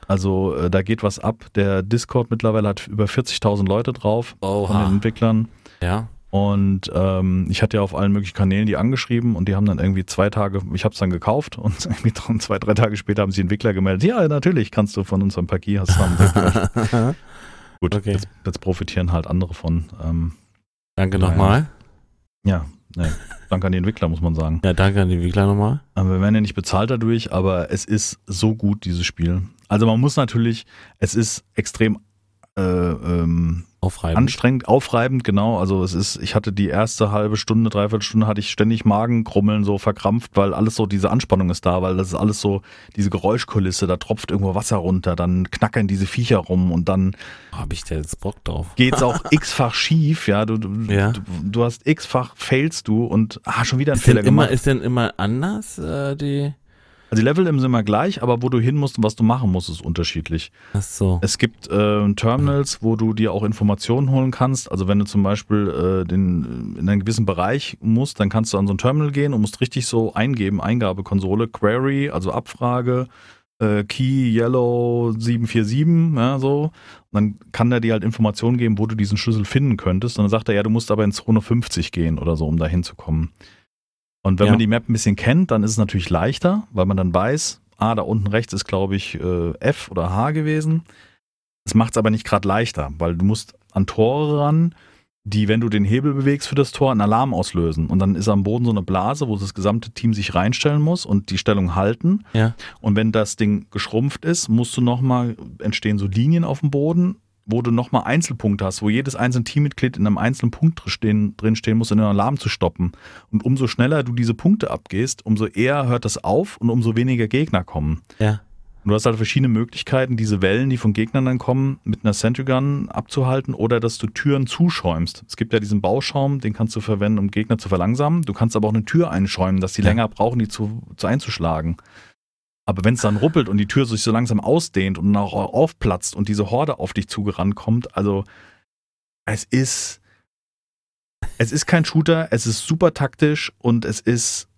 Also äh, da geht was ab. Der Discord mittlerweile hat über 40.000 Leute drauf von den Oha. Entwicklern. Ja. Und ähm, ich hatte ja auf allen möglichen Kanälen die angeschrieben und die haben dann irgendwie zwei Tage, ich habe es dann gekauft und irgendwie zwei, drei Tage später haben sie Entwickler gemeldet, ja, natürlich kannst du von unserem Paket, hast du haben Gut, Okay. jetzt, jetzt profitieren halt andere von. Ähm, Danke Ja, nochmal. ja, ne, danke an die Entwickler, muss man sagen. Ja, danke an die Entwickler nochmal. Aber wir werden ja nicht bezahlt dadurch, aber es ist so gut, dieses Spiel. Also man muss natürlich, es ist extrem äh, ähm, Aufreiben. anstrengend, aufreibend, genau. Also es ist, ich hatte die erste halbe Stunde, dreiviertel Stunde hatte ich ständig Magenkrummeln so verkrampft, weil alles so, diese Anspannung ist da, weil das ist alles so, diese Geräuschkulisse, da tropft irgendwo Wasser runter, dann knackern diese Viecher rum und dann Habe ich da jetzt Bock drauf? geht's auch x-fach schief, ja. Du, du, Ja. du, du hast x-fach failst du und ah, schon wieder einen Ist denn, Fehler immer, gemacht. ist denn immer anders, äh, die. Also die Level sind immer gleich, aber wo du hin musst und was du machen musst, ist unterschiedlich. Ach so. Es gibt äh, Terminals, wo du dir auch Informationen holen kannst. Also wenn du zum Beispiel äh, den, in einen gewissen Bereich musst, dann kannst du an so ein Terminal gehen und musst richtig so eingeben, Eingabekonsole, Query, also Abfrage, äh, Key Yellow 747, ja, so. Und dann kann der dir halt Informationen geben, wo du diesen Schlüssel finden könntest. Und dann sagt er, ja, du musst aber in Zone 50 gehen oder so, um da hinzukommen. Und wenn Ja. man die Map ein bisschen kennt, dann ist es natürlich leichter, weil man dann weiß, ah, da unten rechts ist, glaube ich, äh, F oder H gewesen. Es macht es aber nicht gerade leichter, weil du musst an Tore ran, die, wenn du den Hebel bewegst für das Tor, einen Alarm auslösen. Und dann ist am Boden so eine Blase, wo das gesamte Team sich reinstellen muss und die Stellung halten. Ja. Und wenn das Ding geschrumpft ist, musst du nochmal, entstehen so Linien auf dem Boden, wo du nochmal Einzelpunkte hast, wo jedes einzelne Teammitglied in einem einzelnen Punkt drin stehen, drin stehen muss, um den Alarm zu stoppen. Und umso schneller du diese Punkte abgehst, umso eher hört das auf und umso weniger Gegner kommen. Ja. Und Und du hast halt verschiedene Möglichkeiten, diese Wellen, die von Gegnern dann kommen, mit einer Sentry Gun abzuhalten oder dass du Türen zuschäumst. Es gibt ja diesen Bauschaum, den kannst du verwenden, um Gegner zu verlangsamen. Du kannst aber auch eine Tür einschäumen, dass die ja. länger brauchen, die zu, zu einzuschlagen. Aber wenn es dann ruppelt und die Tür sich so langsam ausdehnt und auch aufplatzt und diese Horde auf dich zugerannt kommt, also es ist es ist kein Shooter, es ist super taktisch und es ist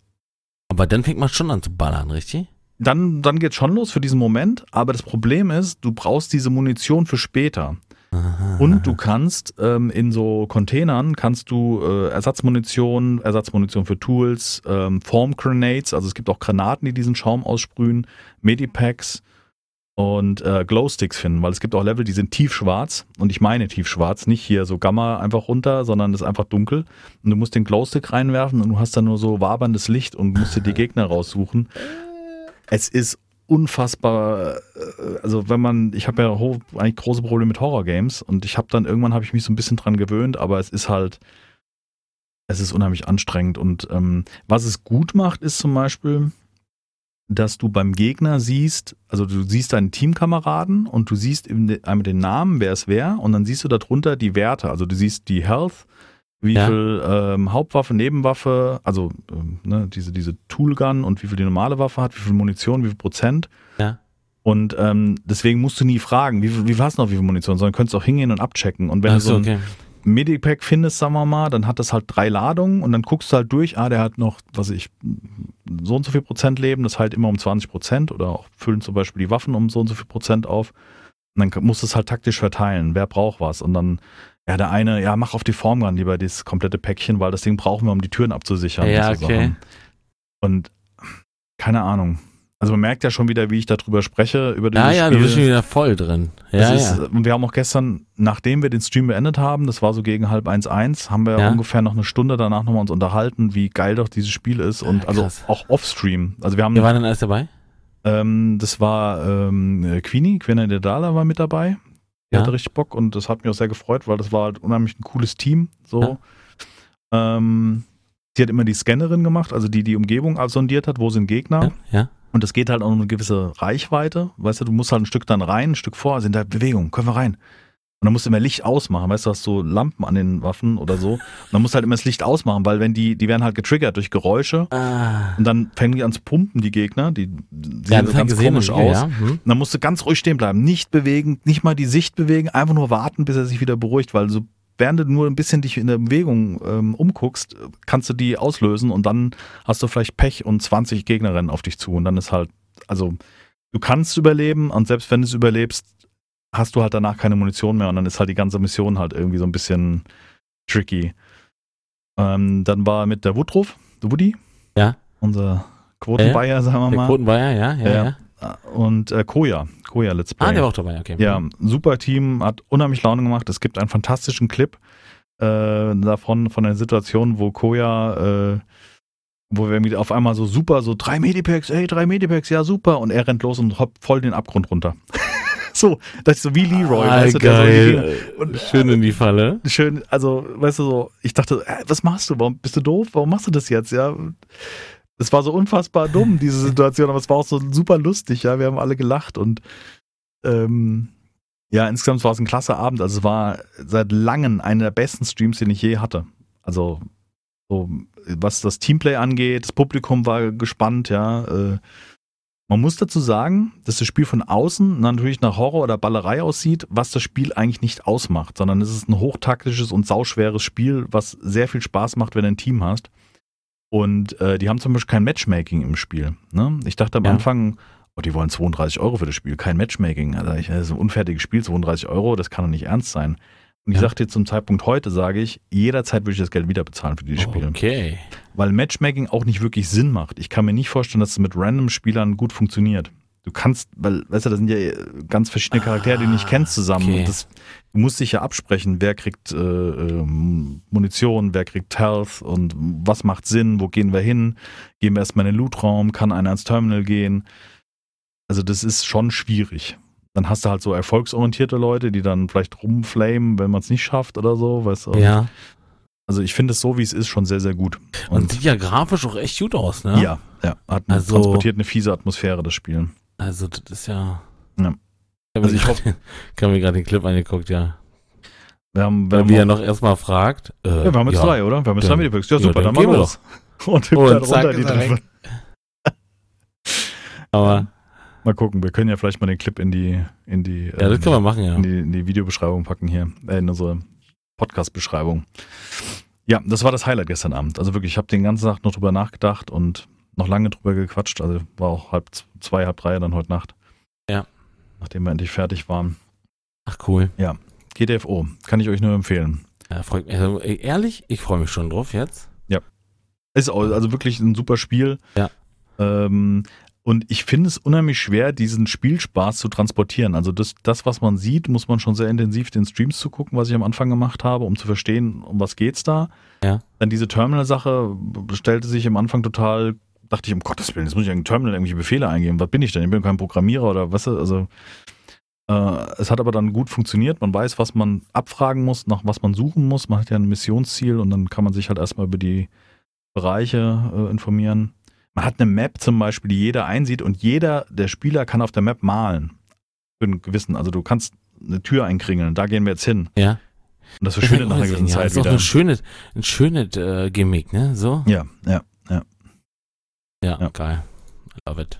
aber dann fängt man schon an zu ballern, richtig? Dann, dann geht's schon los für diesen Moment. Aber das Problem ist, du brauchst diese Munition für später. Aha. Und du kannst ähm, in so Containern kannst du äh, Ersatzmunition, Ersatzmunition für Tools, ähm, Form Grenades, also es gibt auch Granaten, die diesen Schaum aussprühen, Medipacks und äh, Glowsticks finden, weil es gibt auch Level, die sind tiefschwarz und ich meine tiefschwarz, nicht hier so Gamma einfach runter, sondern es ist einfach dunkel und du musst den Glowstick reinwerfen und du hast dann nur so waberndes Licht und musst dir die Gegner raussuchen. Es ist unfassbar, äh, also wenn man, ich habe ja eigentlich große Probleme mit Horror-Games und ich habe dann irgendwann habe ich mich so ein bisschen dran gewöhnt, aber es ist halt, es ist unheimlich anstrengend und ähm, was es gut macht, ist zum Beispiel, dass du beim Gegner siehst, also du siehst deinen Teamkameraden und du siehst einmal den Namen, wer es wäre, und dann siehst du darunter die Werte. Also du siehst die Health, wie ja. viel ähm, Hauptwaffe, Nebenwaffe, also ähm, ne, diese, diese Toolgun und wie viel die normale Waffe hat, wie viel Munition, wie viel Prozent. Ja. Und ähm, deswegen musst du nie fragen, wie, viel, wie viel hast du noch, wie viel Munition, sondern könntest auch hingehen und abchecken. Und wenn Ach du so ein, okay. Medipack findest, sagen wir mal, dann hat das halt drei Ladungen und dann guckst du halt durch, ah, der hat noch, was ich, so und so viel Prozent Leben, das halt immer um 20 Prozent oder auch füllen zum Beispiel die Waffen um so und so viel Prozent auf. Und dann musst du es halt taktisch verteilen, wer braucht was. Und dann, ja, der eine, ja, mach auf die Form ran lieber das komplette Päckchen, weil das Ding brauchen wir, um die Türen abzusichern. Ja, okay. Sachen. Und keine Ahnung. Also man merkt ja schon wieder, wie ich darüber spreche, über dieses Ja, ja, Spiel. bist schon wieder voll drin. Ja, ist, ja. Und wir haben auch gestern, nachdem wir den Stream beendet haben, das war so gegen halb eins eins, haben wir ja. ungefähr noch eine Stunde danach nochmal uns unterhalten, wie geil doch dieses Spiel ist und also auch Offstream. Also wir haben. Wer war denn alles dabei? Ähm, das war ähm, Queenie, Quena Dala war mit dabei. Die ja. hatte richtig Bock und das hat mich auch sehr gefreut, weil das war halt unheimlich ein cooles Team. So. Ähm, sie hat immer die Scannerin gemacht, also die die Umgebung sondiert hat, wo sind Gegner. ja. Und es geht halt auch um eine gewisse Reichweite. Weißt du, du musst halt ein Stück dann rein, ein Stück vor, sind da Bewegung, können wir rein. Und dann musst du immer Licht ausmachen, weißt du, hast so Lampen an den Waffen oder so. Und dann musst du halt immer das Licht ausmachen, weil wenn die, die werden halt getriggert durch Geräusche. Ah. Und dann fangen die an zu pumpen, die Gegner. Die sehen ja, so ganz komisch aus. Ja. Hm. Und dann musst du ganz ruhig stehen bleiben. Nicht bewegen, nicht mal die Sicht bewegen, einfach nur warten, bis er sich wieder beruhigt, weil so während du nur ein bisschen dich in der Bewegung ähm, umguckst, kannst du die auslösen und dann hast du vielleicht Pech und 20 Gegner rennen auf dich zu und dann ist halt, also du kannst überleben und selbst wenn du es überlebst, hast du halt danach keine Munition mehr und dann ist halt die ganze Mission halt irgendwie so ein bisschen tricky. Ähm, dann war mit der Woodruff, der Woody. Ja. Unser Quotenbayer, sagen wir mal. Quotenbayer, ja, ja, ja. ja. Und äh, Koya, Koya Let's Play. Ah, der war auch dabei, okay. Ja, super Team, hat unheimlich Laune gemacht. Es gibt einen fantastischen Clip äh, davon, von der Situation, wo Koya, äh, wo wir auf einmal so super, so drei Medipacks, ey, drei Medipacks, ja super. Und er rennt los und hoppt voll den Abgrund runter. so, das ist so wie Leroy, ah, weißt du, geil. So und, schön in die Falle. Schön, also, weißt du so, ich dachte, äh, was machst du? Warum bist du doof? Warum machst du das jetzt? Ja, es war so unfassbar dumm, diese Situation, aber es war auch so super lustig, ja. Wir haben alle gelacht und ähm, ja, insgesamt war es ein klasse Abend. Also es war seit langem einer der besten Streams, den ich je hatte. Also so, was das Teamplay angeht, das Publikum war gespannt, ja. Äh, man muss dazu sagen, dass das Spiel von außen natürlich nach Horror oder Ballerei aussieht, was das Spiel eigentlich nicht ausmacht, sondern es ist ein hochtaktisches und sauschweres Spiel, was sehr viel Spaß macht, wenn du ein Team hast. Und äh, die haben zum Beispiel kein Matchmaking im Spiel. Ne? Ich dachte am ja. Anfang, oh, die wollen 32 Euro für das Spiel, kein Matchmaking. Also ich, das ist ein unfertiges Spiel, 32 Euro, das kann doch nicht ernst sein. Und ich ja. sagte zum Zeitpunkt heute, sage ich, jederzeit würde ich das Geld wieder bezahlen für dieses Spiel. Okay. Weil Matchmaking auch nicht wirklich Sinn macht. Ich kann mir nicht vorstellen, dass es mit random Spielern gut funktioniert. Du kannst, weil, weißt du, das sind ja ganz verschiedene Charaktere, die du nicht kennst zusammen. Okay. Das, du musst dich ja absprechen, wer kriegt äh, ähm, Munition, wer kriegt Health und was macht Sinn, wo gehen wir hin? Gehen wir erstmal in den Lootraum, kann einer ins Terminal gehen? Also das ist schon schwierig. Dann hast du halt so erfolgsorientierte Leute, die dann vielleicht rumflamen, wenn man es nicht schafft oder so, weißt du? Ja. Also ich finde es so, wie es ist, schon sehr, sehr gut. Und, und sieht ja grafisch auch echt gut aus, ne? Ja, ja. Hat eine, also, transportiert eine fiese Atmosphäre, das Spiel. Also, das ist ja. Ja. Ich Also ich hoffe. Ich habe mir gerade den Clip angeguckt, ja. Wir haben, wir haben, er noch, erstmal fragt. Äh, ja, wir haben jetzt ja. drei, oder? Wir haben jetzt Dann- drei Medibugs. Ja, ja, super, dann dann, gehen machen wir das. Und Und dann zack, runter die er weg. Aber, Mal gucken, wir können ja vielleicht mal den Clip in die, in die, ja, das ähm, können wir machen, ja. in die, in die Videobeschreibung packen hier, äh, in unsere Podcast-Beschreibung. Ja, das war das Highlight gestern Abend. Also wirklich, ich habe den ganzen Tag noch drüber nachgedacht und noch lange drüber gequatscht. Also war auch halb zwei, halb drei dann heute Nacht. Ja. Nachdem wir endlich fertig waren. Ach, cool. GTFO, kann ich euch nur empfehlen. Ja, freut mich. Also, ey, ehrlich, ich freue mich schon drauf jetzt. Ist auch, also wirklich ein super Spiel. Ja. Ähm, und ich finde es unheimlich schwer, diesen Spielspaß zu transportieren. Also das, das, was man sieht, muss man schon sehr intensiv den Streams zu gucken, was ich am Anfang gemacht habe, um zu verstehen, um was geht's da. Ja. Dann diese Terminal-Sache stellte sich am Anfang total, dachte ich, um Gottes Willen, jetzt muss ich ein Terminal irgendwelche Befehle eingeben. Was bin ich denn? Ich bin kein Programmierer oder was? Also äh, es hat aber dann gut funktioniert. Man weiß, was man abfragen muss, nach was man suchen muss. Man hat ja ein Missionsziel und dann kann man sich halt erstmal über die Bereiche äh, informieren. Man hat eine Map zum Beispiel, die jeder einsieht und jeder der Spieler kann auf der Map malen. Für einen gewissen, also du kannst eine Tür einkringeln, da gehen wir jetzt hin. Ja. Und das verschwindet nach einer gewissen ja, Zeit ist auch wieder. ein schönes, ein schönes äh, Gimmick, ne? So? Ja, ja, ja. Ja, Ja. geil. I love it.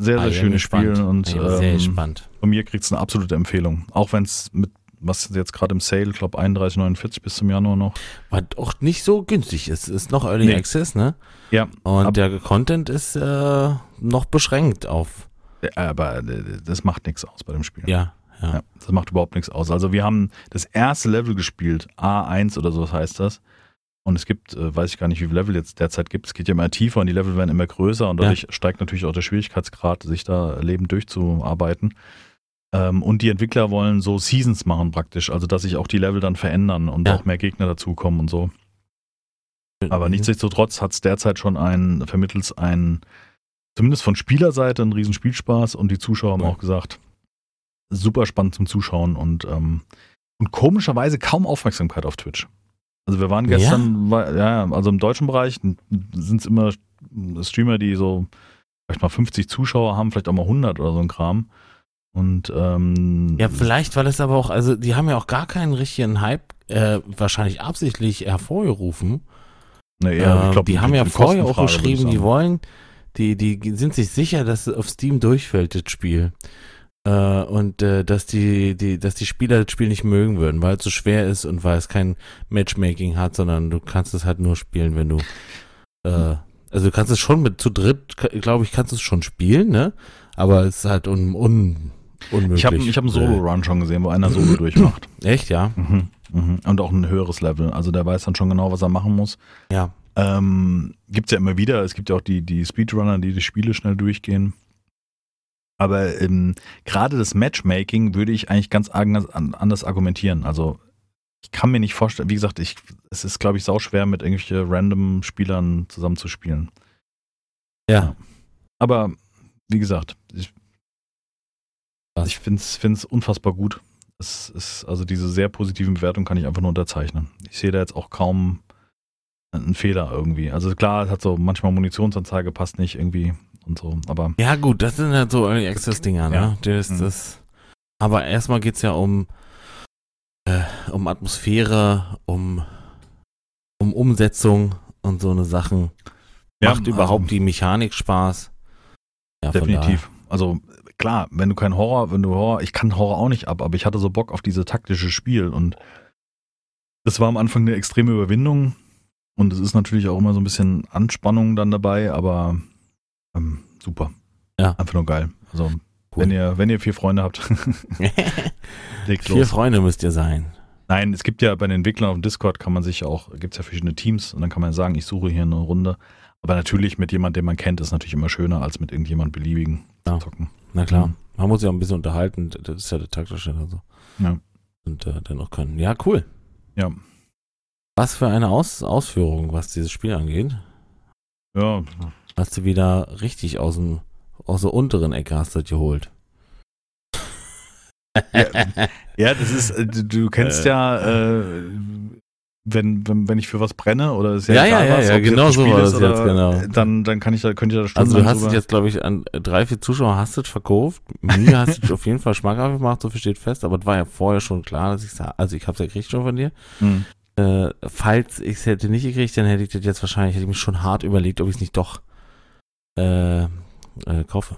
Sehr, Ah, sehr ich bin schönes. Spiel und bin sehr ähm, gespannt. von mir kriegt es eine absolute Empfehlung. Auch wenn es mit, was jetzt gerade im Sale, ich glaube 31,49 bis zum Januar noch. Was auch nicht so günstig ist. Ist noch Early Nee. Access, ne? Ja, Und der Content ist äh, noch beschränkt auf. aber äh, das macht nichts aus bei dem Spiel. Ja, ja. Ja, das macht überhaupt nichts aus. Also wir haben das erste Level gespielt, A1 oder so heißt das. Und es gibt, äh, weiß ich gar nicht, wie viele Level jetzt derzeit gibt. Es geht ja immer tiefer und die Level werden immer größer und Ja. dadurch steigt natürlich auch der Schwierigkeitsgrad, sich da lebend durchzuarbeiten. Ähm, und die Entwickler wollen so Seasons machen praktisch, also dass sich auch die Level dann verändern und Ja. auch mehr Gegner dazukommen und so. Aber Mhm. nichtsdestotrotz hat es derzeit schon ein, vermittels ein, zumindest von Spielerseite, einen riesen Spielspaß und die Zuschauer haben Cool. auch gesagt, super spannend zum Zuschauen und, ähm, und komischerweise kaum Aufmerksamkeit auf Twitch. Also wir waren Ja? gestern, war, ja, also im deutschen Bereich sind es immer Streamer, die so vielleicht mal 50 Zuschauer haben, vielleicht auch mal 100 oder so ein Kram. Und ähm, Ja, vielleicht, weil es aber auch, also die haben ja auch gar keinen richtigen Hype, äh, wahrscheinlich absichtlich hervorgerufen. nee, ja, Äh, ich glaub, die haben ja vorher auch geschrieben, die wollen, die, die sind sich sicher, dass es auf Steam durchfällt, das Spiel. Äh, und äh, dass die, die, dass die Spieler das Spiel nicht mögen würden, weil es so schwer ist und weil es kein Matchmaking hat, sondern du kannst es halt nur spielen, wenn du äh, also du kannst es schon mit zu dritt, glaube ich, kannst du es schon spielen, ne? Aber es ist halt un, un, unmöglich. Ich habe ich hab einen Solo-Run schon gesehen, wo einer Solo durchmacht. Echt, ja? Mhm, mhm. Und auch ein höheres Level. Also der weiß dann schon genau, was er machen muss. Ja. Ähm, gibt es ja immer wieder. Es gibt ja auch die, die Speedrunner, die die Spiele schnell durchgehen. Aber ähm, gerade das Matchmaking würde ich eigentlich ganz anders, argumentieren. Also ich kann mir nicht vorstellen, wie gesagt, ich, es ist, glaube ich, sauschwer, mit irgendwelchen random Spielern zusammenzuspielen. Ja. Aber wie gesagt, ich? Ich finde es unfassbar gut. Es ist, also diese sehr positiven Bewertungen kann ich einfach nur unterzeichnen. Ich sehe da jetzt auch kaum einen Fehler irgendwie. Also klar, es hat so manchmal Munitionsanzeige passt nicht irgendwie und so, aber Ja, gut, das sind halt so Early Access Dinger, ne? Ja. Das, Mhm. das, aber erstmal geht's ja um, äh, um Atmosphäre, um, um Umsetzung und so eine Sachen. Ja, Macht überhaupt also- die Mechanik Spaß? Ja, definitiv. Also klar, wenn du kein Horror, wenn du Horror, ich kann Horror auch nicht ab, aber ich hatte so Bock auf diese taktische Spiel und das war am Anfang eine extreme Überwindung und es ist natürlich auch immer so ein bisschen Anspannung dann dabei, aber ähm, super. Ja. Einfach nur geil. Also Cool. wenn ihr, wenn ihr vier Freunde habt, legt Vier los. Freunde müsst ihr sein. Nein, es gibt ja bei den Entwicklern auf dem Discord kann man sich auch, gibt es ja verschiedene Teams und dann kann man sagen, ich suche hier eine Runde. Aber natürlich mit jemandem, den man kennt, ist natürlich immer schöner, als mit irgendjemand beliebigen Ja. zocken. Na klar. Mhm. Man muss sich auch ein bisschen unterhalten. Das ist ja der taktische also. Ja. Und äh, dann auch können. Ja, cool. Ja. Was für eine Aus Ausführung, was dieses Spiel angeht. Ja, Hast du wieder richtig aus dem aus der unteren Ecke hast du geholt. Ja, Ja, das ist, äh, du, du kennst Äh. ja, äh, wenn, wenn, wenn ich für was brenne oder ist Ja, ja, ja, was, ja, es genau jetzt so war das jetzt, oder- genau. Dann, dann kann ich da, könnte ich da Also stundenlang du hast dich jetzt, glaube ich, an drei, vier Zuschauer hast du verkauft. Mir hast du dich auf jeden Fall schmackhaft gemacht, so viel steht fest. Aber es war ja vorher schon klar, dass ich sa- also ich hab's ja gekriegt schon von dir. Hm. Äh, falls ich es hätte nicht gekriegt, dann hätte ich das jetzt wahrscheinlich, hätte ich mich schon hart überlegt, ob ich es nicht doch äh, äh, kaufe.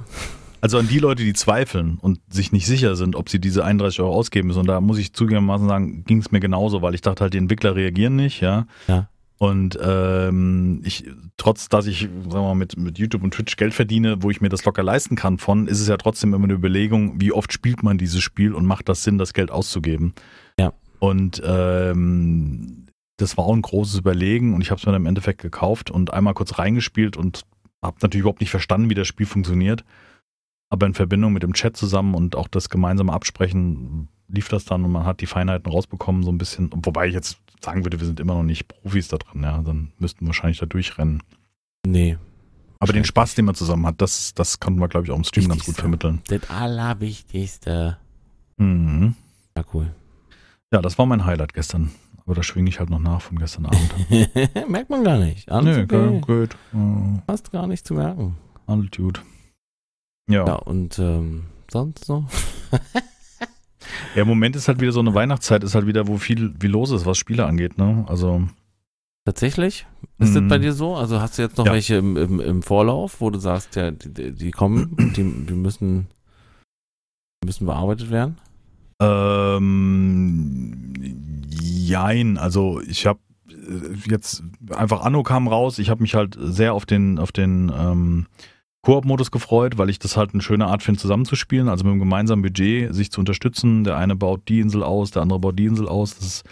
Also an die Leute, die zweifeln und sich nicht sicher sind, ob sie diese 31 Euro ausgeben müssen. Und da muss ich zugegebenermaßen sagen, ging es mir genauso, weil ich dachte halt, die Entwickler reagieren nicht, ja. Ja. Und ähm, ich, trotz dass ich, sagen wir mal, mit, mit YouTube und Twitch Geld verdiene, wo ich mir das locker leisten kann von, ist es ja trotzdem immer eine Überlegung, wie oft spielt man dieses Spiel und macht das Sinn, das Geld auszugeben. Ja. Und ähm, das war auch ein großes Überlegen und ich habe es mir dann im Endeffekt gekauft und einmal kurz reingespielt und habe natürlich überhaupt nicht verstanden, wie das Spiel funktioniert. Aber in Verbindung mit dem Chat zusammen und auch das gemeinsame Absprechen lief das dann und man hat die Feinheiten rausbekommen, so ein bisschen. Wobei ich jetzt sagen würde, wir sind immer noch nicht Profis da drin, ja. Dann müssten wir wahrscheinlich da durchrennen. Nee. Aber den Spaß, den man zusammen hat, das, das konnten wir, glaube ich, auch im Stream ganz gut vermitteln. Das Allerwichtigste. Mhm. Ja, cool. Ja, das war mein Highlight gestern. Aber da schwinge ich halt noch nach von gestern Abend. Merkt man gar nicht. Alles Nö, okay. gut. Fast gar nicht zu merken. Altitude. Ja. Ja, ja. und ähm, sonst so? im Moment ist halt wieder so eine Weihnachtszeit, ist halt wieder, wo viel, wie los ist, was Spiele angeht, ne? Also, Tatsächlich? Ist das Mhm. bei dir so? Also hast du jetzt noch Ja. welche im, im, im Vorlauf, wo du sagst, ja, die, die kommen, die, die müssen, müssen bearbeitet werden? Ähm, jein, also ich habe jetzt einfach Anno kam raus. Ich habe mich halt sehr auf den auf den ähm, Koop-Modus gefreut, weil ich das halt eine schöne Art finde, zusammenzuspielen. Also mit einem gemeinsamen Budget sich zu unterstützen. Der eine baut die Insel aus, der andere baut die Insel aus. Das ist,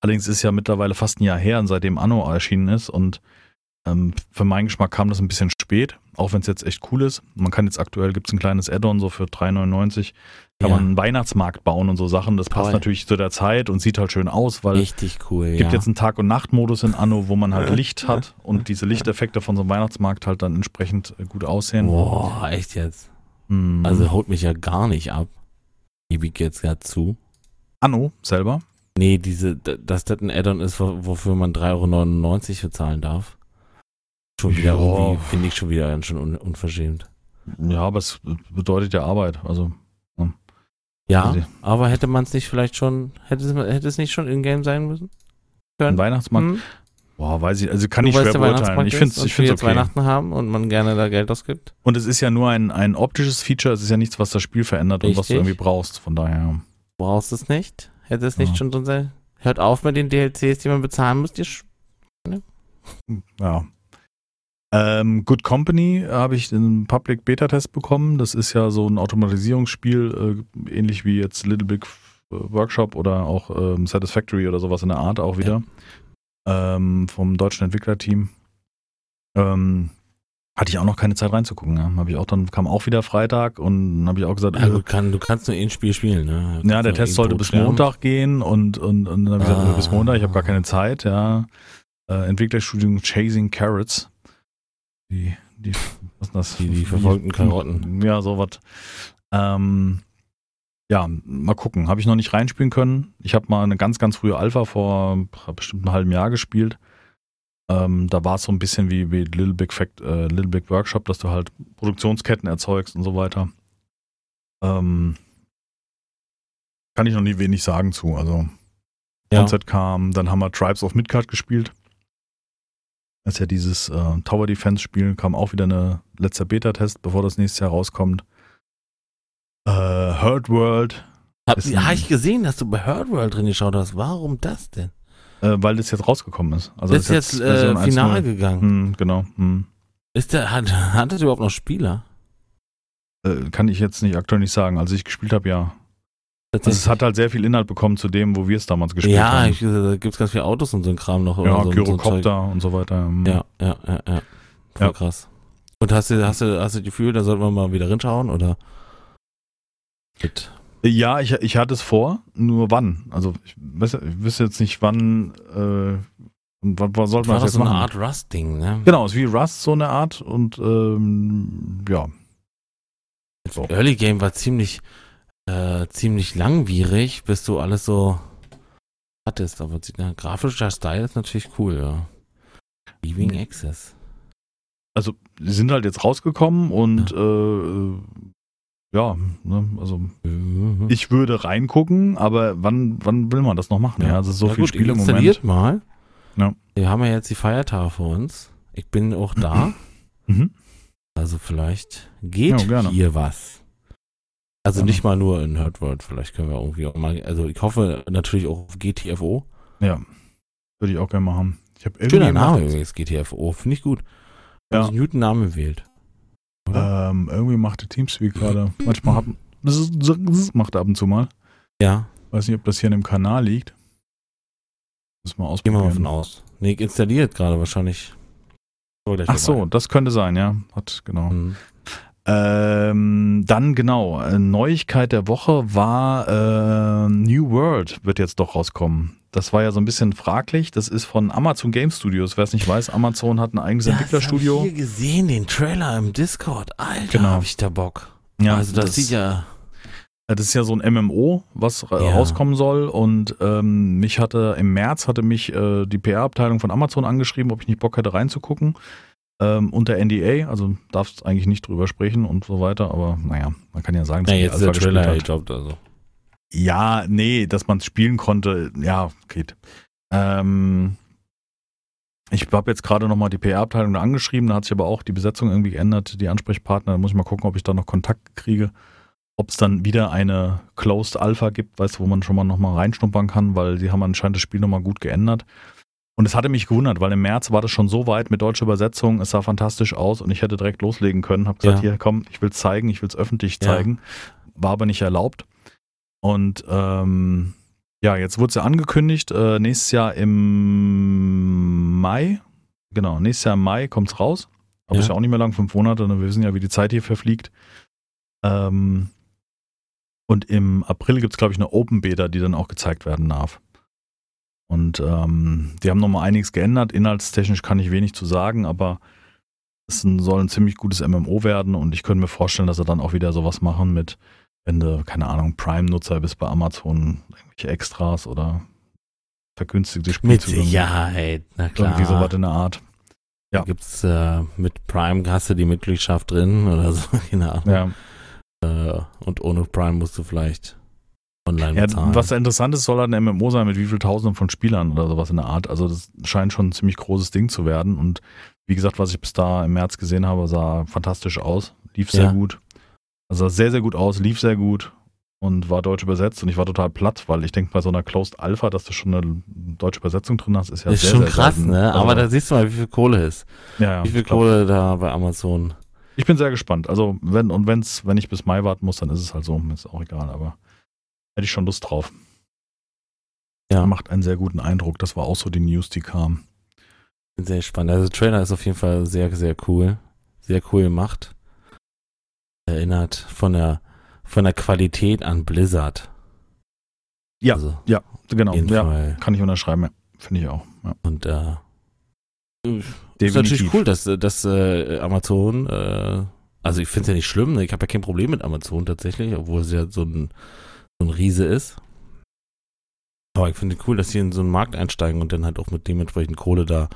allerdings ist ja mittlerweile fast ein Jahr her, seitdem Anno erschienen ist und ähm, für meinen Geschmack kam das ein bisschen spät, auch wenn es jetzt echt cool ist. Man kann jetzt aktuell, gibt es ein kleines Add-on so für 3,99 kann Ja. man einen Weihnachtsmarkt bauen und so Sachen. Das passt Toll. natürlich zu der Zeit und sieht halt schön aus, weil Richtig cool, es gibt ja. jetzt einen Tag- und Nachtmodus in Anno, wo man halt Licht hat und diese Lichteffekte von so einem Weihnachtsmarkt halt dann entsprechend äh, gut aussehen. Boah, echt jetzt? Hm. Also haut mich ja gar nicht ab. Gebe ich jetzt gerade zu. Anno selber. Nee, diese, dass das ein Add-on ist, wo- wofür man 3,99 Euro bezahlen darf. Schon wieder Ja. irgendwie, finde ich schon wieder ganz schön un unverschämt. Ja, aber es bedeutet ja Arbeit. Also Ja, Also- aber hätte man es nicht vielleicht schon, hätte es, hätte es nicht schon in-game sein müssen? ein Können? Weihnachtsmarkt. Hm? Boah, weiß ich, also kann Du ich schwer beurteilen. Ich finde es wir jetzt okay. Weihnachten haben und man gerne da Geld ausgibt. Und es ist ja nur ein, ein optisches Feature, es ist ja nichts, was das Spiel verändert und was du Richtig. irgendwie brauchst. Von daher. Brauchst es nicht? Hätte es nicht Ja. schon drin sein? Hört auf mit den DLCs, die man bezahlen muss. Die sch- Ja. Ähm, Good Company habe ich einen Public Beta Test bekommen. Das ist ja so ein Automatisierungsspiel, äh, ähnlich wie jetzt Little Big Workshop oder auch ähm, Satisfactory oder sowas in der Art auch wieder. Ähm, vom deutschen Entwicklerteam. Ähm, hatte ich auch noch keine Zeit reinzugucken. Ja. Habe ich auch dann kam auch wieder Freitag und dann habe ich auch gesagt, Ja, äh, du, kann, du kannst nur ein Spiel spielen, ne? ja, der Test sollte bis. Montag gehen und, und, und dann habe ich gesagt, Ah. bis Montag, ich habe gar keine Zeit, ja. Äh, Entwicklerstudium Chasing Carrots. Die, die, was ist das? Die- die verfolgten Karotten. Ja, sowas. Ähm, ja, mal gucken. Habe ich noch nicht reinspielen können. Ich habe mal eine ganz, ganz frühe Alpha vor bestimmt einem halben Jahr gespielt. Ähm, da war es so ein bisschen wie, wie Little, Big Fact, äh, Little Big Workshop, dass du halt Produktionsketten erzeugst und so weiter. Ähm, kann ich noch nie wenig sagen zu. Also Ja. Concept kam, dann haben wir Tribes of Midgard gespielt. Das ist ja dieses äh, Tower Defense Spiel, kam auch wieder eine letzter Beta-Test, bevor das nächstes Jahr rauskommt. Äh, Herd World, Hab, Ist ja, ein- hab ich gesehen, dass du bei Herd World drin geschaut hast. Warum das denn? äh, weil das jetzt rausgekommen ist. Also das ist jetzt äh, Version final 1.0. gegangen. Hm, genau. Hm. Ist der, hat, hat das überhaupt noch Spieler? Äh, kann ich jetzt nicht aktuell nicht sagen. Als ich gespielt habe, ja. Also es hat halt sehr viel Inhalt bekommen zu dem, wo wir es damals gespielt ja, haben. ich, da gibt es ganz viele Autos und so ein Kram noch. ja, so. Gyrocopter und so weiter. Hm. Ja, ja, ja, ja. Voll Ja. krass. Und hast du, hast du, hast du das Gefühl, da sollten wir mal wieder rinschauen oder? Mit. Ja, ich, ich hatte es vor, nur wann? Also ich, weiß, ich wüsste jetzt nicht, wann, äh, wann, wann sollte man das so eine machen? Art Rust-Ding, ne? Genau, ist wie Rust so eine Art und ähm, ja. So. Early Game war ziemlich, äh, ziemlich langwierig, bis du alles so hattest, aber na, grafischer Style ist natürlich cool, ja. Leaving Access. Also, die sind halt jetzt rausgekommen und äh, äh, ja, ne, also Mhm. ich würde reingucken, aber wann, wann will man das noch machen? Ja, also so Na viel gut, Spiele im Moment. mal. Ja. Wir haben ja jetzt die Feiertage vor uns. Ich bin auch da. Mhm. Also vielleicht geht Ja, hier was. Also nicht mal nur in Herdworld, vielleicht können wir irgendwie auch mal, also ich hoffe natürlich auch auf GTFO. Ja, würde ich auch gerne mal haben. Ich habe Schöner irgendwie Name übrigens, GTFO, finde ich gut. Ja. Also einen guten Namen wählt. Oder? Ähm, irgendwie macht der Teamspeak gerade. Manchmal hat, das ist, das macht ab und zu mal. Ja, Weiß nicht, ob das hier in dem Kanal liegt. Müssen wir gehen wir ausprobieren. mal von aus. Nee, installiert gerade wahrscheinlich. So, Ach so, dabei. das könnte sein, ja. Hat, genau. Mhm. Ähm, dann genau, äh, Neuigkeit der Woche war äh, New World wird jetzt doch rauskommen. Das war ja so ein bisschen fraglich. Das ist von Amazon Game Studios. Wer es nicht weiß, Amazon hat ein eigenes Entwicklerstudio. Das hab ich hier gesehen, den Trailer im Discord. Alter, Genau. hab ich da Bock. Ja, also das, sieht ja. Das ist ja so ein MMO, was Ja. rauskommen soll. Und ähm, mich hatte im März hatte mich äh, die PR-Abteilung von Amazon angeschrieben, ob ich nicht Bock hätte reinzugucken. Ähm, unter NDA, also darfst eigentlich nicht drüber sprechen und so weiter. Aber naja, man kann ja sagen, Na, man jetzt der Trailer gedroppt, also. Ja, nee, dass man es spielen konnte, ja, geht. Ähm, ich habe jetzt gerade nochmal die PR-Abteilung angeschrieben, da hat sich aber auch die Besetzung irgendwie geändert, die Ansprechpartner. Da muss ich mal gucken, ob ich da noch Kontakt kriege. Ob es dann wieder eine Closed Alpha gibt, weißt du, wo man schon mal nochmal reinschnuppern kann, weil die haben anscheinend das Spiel nochmal gut geändert. Und es hatte mich gewundert, weil im März war das schon so weit mit deutscher Übersetzung, es sah fantastisch aus und ich hätte direkt loslegen können. Hab gesagt, Ja. hier komm, ich will es zeigen, ich will es öffentlich Ja. zeigen. War aber nicht erlaubt. Und ähm, ja, jetzt wurde es ja angekündigt, äh, nächstes Jahr im Mai, genau, nächstes Jahr im Mai kommt es raus. Aber Ja. ist ja auch nicht mehr lang, fünf Monate, ne? wir wissen ja, wie die Zeit hier verfliegt. Ähm, und im April gibt es, glaube ich, eine Open Beta, die dann auch gezeigt werden darf. Und ähm, die haben nochmal einiges geändert. Inhaltstechnisch kann ich wenig zu sagen, aber es soll ein ziemlich gutes MMO werden und ich könnte mir vorstellen, dass sie dann auch wieder sowas machen mit, wenn du, keine Ahnung, Prime-Nutzer bist bei Amazon, irgendwelche Extras oder vergünstigte Mit Spielzüge. Sicherheit, na klar. Irgendwie sowas in der Art. ja. Gibt's äh, mit Prime hast du die Mitgliedschaft drin oder so, keine Ahnung. Ja. Äh, und ohne Prime musst du vielleicht online Ja, bezahlen. was interessant ist, soll halt ein MMO sein mit wie viel Tausenden von Spielern oder sowas in der Art. Also das scheint schon ein ziemlich großes Ding zu werden. Und wie gesagt, was ich bis da im März gesehen habe, sah fantastisch aus. Lief sehr Ja. gut. Also sah sehr, sehr gut aus, lief sehr gut und war deutsch übersetzt. Und ich war total platt, weil ich denke, bei so einer Closed Alpha, dass du schon eine deutsche Übersetzung drin hast, ist ja ist sehr, schon sehr krass, selten. ne? Also, Aber da siehst du mal, wie viel Kohle ist. ja, ja, wie viel ich Kohle da bei Amazon. Ich bin sehr gespannt. Also, wenn, und wenn's, wenn ich bis Mai warten muss, dann ist es halt so. Ist auch egal, aber hätte ich schon Lust drauf. Ja. Macht einen sehr guten Eindruck. Das war auch so die News, die kam. Bin sehr spannend. Also Trailer ist auf jeden Fall sehr, sehr cool. Sehr cool gemacht. Erinnert von der von der Qualität an Blizzard. Ja, Also, Genau, auf jeden ja, Fall. kann ich unterschreiben. Ja. Finde ich auch. Ja. Und äh, ist Definitiv. natürlich cool, dass, dass äh, Amazon, äh, also ich finde es ja nicht schlimm, ne? ich habe ja kein Problem mit Amazon tatsächlich, obwohl es ja so ein, so ein Riese ist. Aber ich finde cool, dass sie in so einen Markt einsteigen und dann halt auch mit dementsprechend Kohle da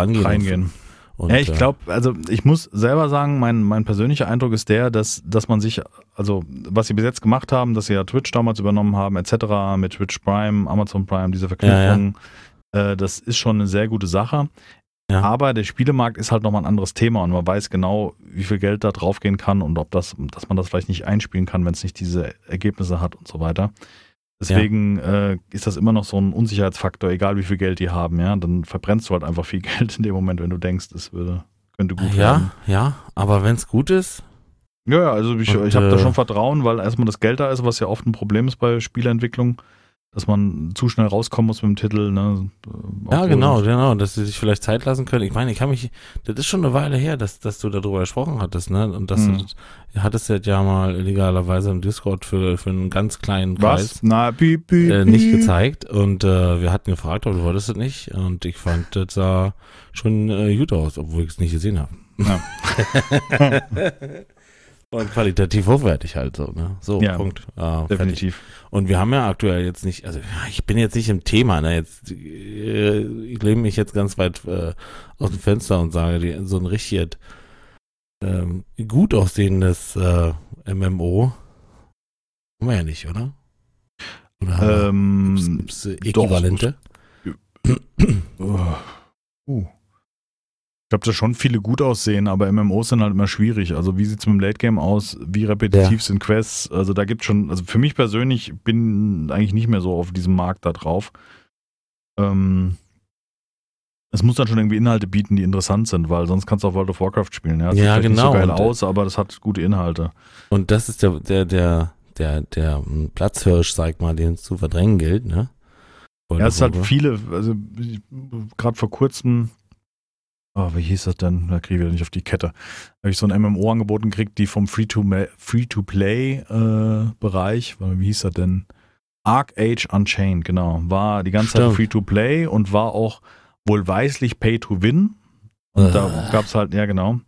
rangehen. Reingehen. Und, ja, ich äh, glaube, also ich muss selber sagen, mein, mein persönlicher Eindruck ist der, dass, dass man sich, also was sie bis jetzt gemacht haben, dass sie ja Twitch damals übernommen haben, etc., mit Twitch Prime, Amazon Prime, diese Verknüpfung, Äh, das ist schon eine sehr gute Sache. Ja. Aber der Spielemarkt ist halt nochmal ein anderes Thema und man weiß genau, wie viel Geld da draufgehen kann und ob das, dass man das vielleicht nicht einspielen kann, wenn es nicht diese Ergebnisse hat und so weiter. Deswegen äh, ist das immer noch so ein Unsicherheitsfaktor, egal wie viel Geld die haben, ja. Dann verbrennst du halt einfach viel Geld in dem Moment, wenn du denkst, es würde, könnte gut werden. ja, ja, aber wenn es gut ist, Ja, ja, also ich, Und, ich habe da äh, schon Vertrauen, weil erstmal das Geld da ist, was ja oft ein Problem ist bei Spieleentwicklung, dass man zu schnell rauskommen muss mit dem Titel. Ne? ja Obwohl- genau, genau, dass sie sich vielleicht Zeit lassen können. Ich meine, ich kann mich, das ist schon eine Weile her, dass, dass du darüber gesprochen hattest, ne? Und das du hattest das ja mal illegalerweise im Discord für, für einen ganz kleinen Preis. Was? Na, piep, piep, äh, nicht gezeigt und äh, wir hatten gefragt, aber du wolltest es nicht und ich fand, das sah schon äh, gut aus, obwohl ich es nicht gesehen habe. Ja. Und qualitativ hochwertig halt so, ne? So, Ja, Punkt. Äh, fertig. Definitiv. Und wir haben ja aktuell jetzt nicht, also ich bin jetzt nicht im Thema, ne? Jetzt, äh, ich lehne mich jetzt ganz weit äh, aus dem Fenster und sage, die, so ein richtig ähm, gut aussehendes äh, MMO haben wir ja nicht, oder? Oder haben wir- Ähm, gibt's, gibt's Äquivalente? Oh. Uh. Ich glaube, dass schon viele gut aussehen, aber MMOs sind halt immer schwierig. Also wie sieht es mit dem Late Game aus? Wie repetitiv Ja. sind Quests? Also da gibt schon, also für mich persönlich bin eigentlich nicht mehr so auf diesem Markt da drauf. Ähm, es muss dann schon irgendwie Inhalte bieten, die interessant sind, weil sonst kannst du auch World of Warcraft spielen. Ja, Das Ja, sieht genau. Nicht so geil Und, äh, aus, aber das hat gute Inhalte. Und das ist der, der, der, der, der ähm, Platzhirsch, sag ich mal, den es zu verdrängen gilt, ne? Ja, es ist halt viele, also gerade vor kurzem, oh, wie hieß das denn? Da kriege ich wieder nicht auf die Kette. Habe ich so ein MMO angeboten gekriegt, die vom Free-to-Play-Bereich, wie hieß das denn? Arc Age Unchained, genau. War die ganze Zeit Stimmt. Free-to-Play und war auch wohlweislich Pay-to-Win. Und da Äh. gab es halt, ja genau.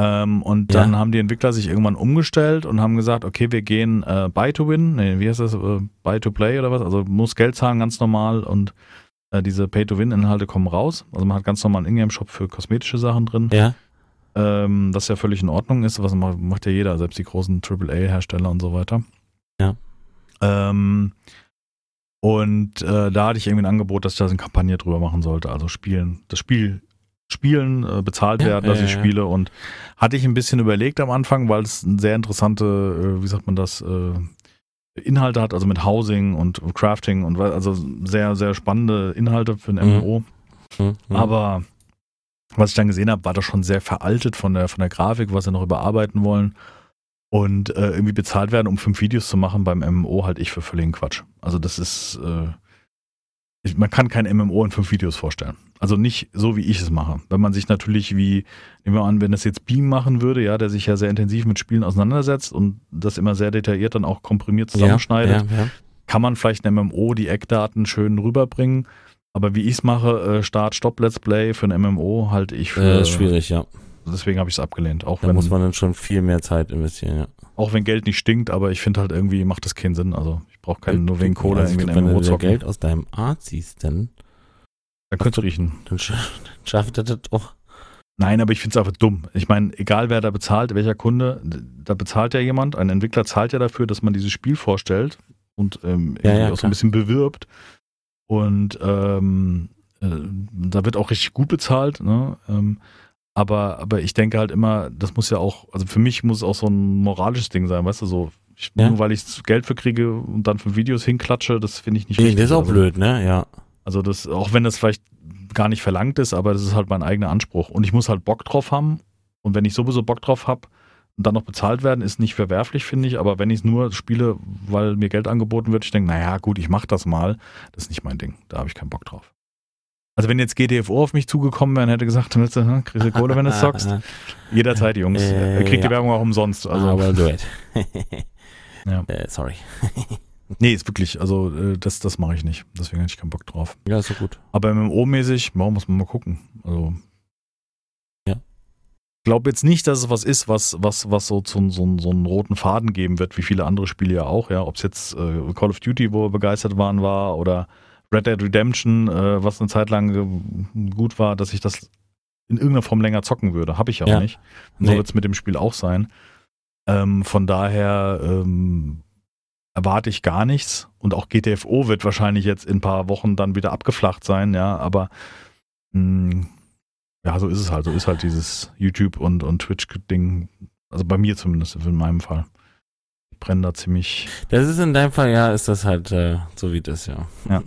Ähm, und Ja. dann haben die Entwickler sich irgendwann umgestellt und haben gesagt, okay, wir gehen äh, Buy to Win, nee, wie heißt das, äh, Buy to Play oder was? Also muss Geld zahlen, ganz normal und äh, diese Pay to Win Inhalte kommen raus. Also man hat ganz normal einen Ingame-Shop für kosmetische Sachen drin, Ja, ähm, was ja völlig in Ordnung ist, was macht, macht ja jeder, selbst die großen AAA-Hersteller und so weiter. Ja. Ähm, und äh, da hatte ich irgendwie ein Angebot, dass ich da so eine Kampagne drüber machen sollte. Also spielen, das Spiel spielen, äh, bezahlt Ja, werden, dass ja, ich spiele. Und hatte ich ein bisschen überlegt am Anfang, weil es eine sehr interessante, äh, wie sagt man das, äh, Inhalte hat, also mit Housing und Crafting und also sehr, sehr spannende Inhalte für ein Mhm. MMO. Hm, hm. Aber was ich dann gesehen habe, war das schon sehr veraltet von der, von der Grafik, was sie noch überarbeiten wollen. Und äh, irgendwie bezahlt werden, um fünf Videos zu machen beim MMO, halte ich für völligen Quatsch. Also das ist, äh, ich, man kann kein MMO in fünf Videos vorstellen. Also nicht so, wie ich es mache. Wenn man sich natürlich wie, nehmen wir an, wenn das jetzt Beam machen würde, ja, der sich ja sehr intensiv mit Spielen auseinandersetzt und das immer sehr detailliert dann auch komprimiert zusammenschneidet, Ja, ja, ja. kann man vielleicht in MMO die Eckdaten schön rüberbringen. Aber wie ich es mache, äh, Start, Stopp, Let's Play für ein MMO halte ich für Äh, schwierig, ja. Deswegen habe ich es abgelehnt. Auch Da wenn, muss man dann schon viel mehr Zeit investieren, ja. auch wenn Geld nicht stinkt, aber ich finde halt irgendwie macht das keinen Sinn. Also ich brauche keinen nur wegen Kohle Also, irgendwie wenn du zocken. Geld aus deinem Art ziehst, dann, Da könntest du riechen. dann, sch dann schafft er das doch. Nein, aber ich finde es einfach dumm. Ich meine, egal wer da bezahlt, welcher Kunde, da bezahlt ja jemand. Ein Entwickler zahlt ja dafür, dass man dieses Spiel vorstellt und ähm, Ja, ja, auch so klar. ein bisschen bewirbt. Und ähm, äh, da wird auch richtig gut bezahlt. Ne? Ähm, aber, aber ich denke halt immer, das muss ja auch, also für mich muss es auch so ein moralisches Ding sein, weißt du, so. Ich, Ja. Nur weil ich Geld für kriege und dann für Videos hinklatsche, das finde ich nicht Nee, richtig. das ist auch also, blöd, ne? Ja. Also das, auch wenn das vielleicht gar nicht verlangt ist, aber das ist halt mein eigener Anspruch. Und ich muss halt Bock drauf haben. Und wenn ich sowieso Bock drauf habe und dann noch bezahlt werden, ist nicht verwerflich, finde ich. Aber wenn ich es nur spiele, weil mir Geld angeboten wird, ich denke, naja, gut, ich mache das mal, das ist nicht mein Ding. Da habe ich keinen Bock drauf. Also wenn jetzt GTFO auf mich zugekommen wäre und hätte gesagt, willst du, hm, kriegst du Kohle, wenn du es zockst? Jederzeit, Jungs. Äh, Ihr kriegt ja. die Werbung auch umsonst. Also, Also, aber do it. Ja. Äh, sorry. nee, ist wirklich, also äh, das, das mache ich nicht. Deswegen hätte ich keinen Bock drauf. Ja, ist doch gut. Aber MMO-mäßig, warum muss man mal gucken? Also. Ja. Ich glaube jetzt nicht, dass es was ist, was, was, was so, so, so, so einen roten Faden geben wird, wie viele andere Spiele ja auch, ja. Ob es jetzt äh, Call of Duty, wo wir begeistert waren, war, oder Red Dead Redemption, äh, was eine Zeit lang äh, gut war, dass ich das in irgendeiner Form länger zocken würde. Habe ich ja, Ja. auch nicht. Und so Nee. wird es mit dem Spiel auch sein. Ähm, von daher ähm, erwarte ich gar nichts. Und auch GTFO wird wahrscheinlich jetzt in ein paar Wochen dann wieder abgeflacht sein, ja, aber mh, ja, so ist es halt. So ist halt dieses YouTube und, und Twitch-Ding. Also bei mir zumindest, in meinem Fall. Ich brenne da ziemlich. Das ist in deinem Fall, ja, ist das halt äh, so wie das, ja. Ja.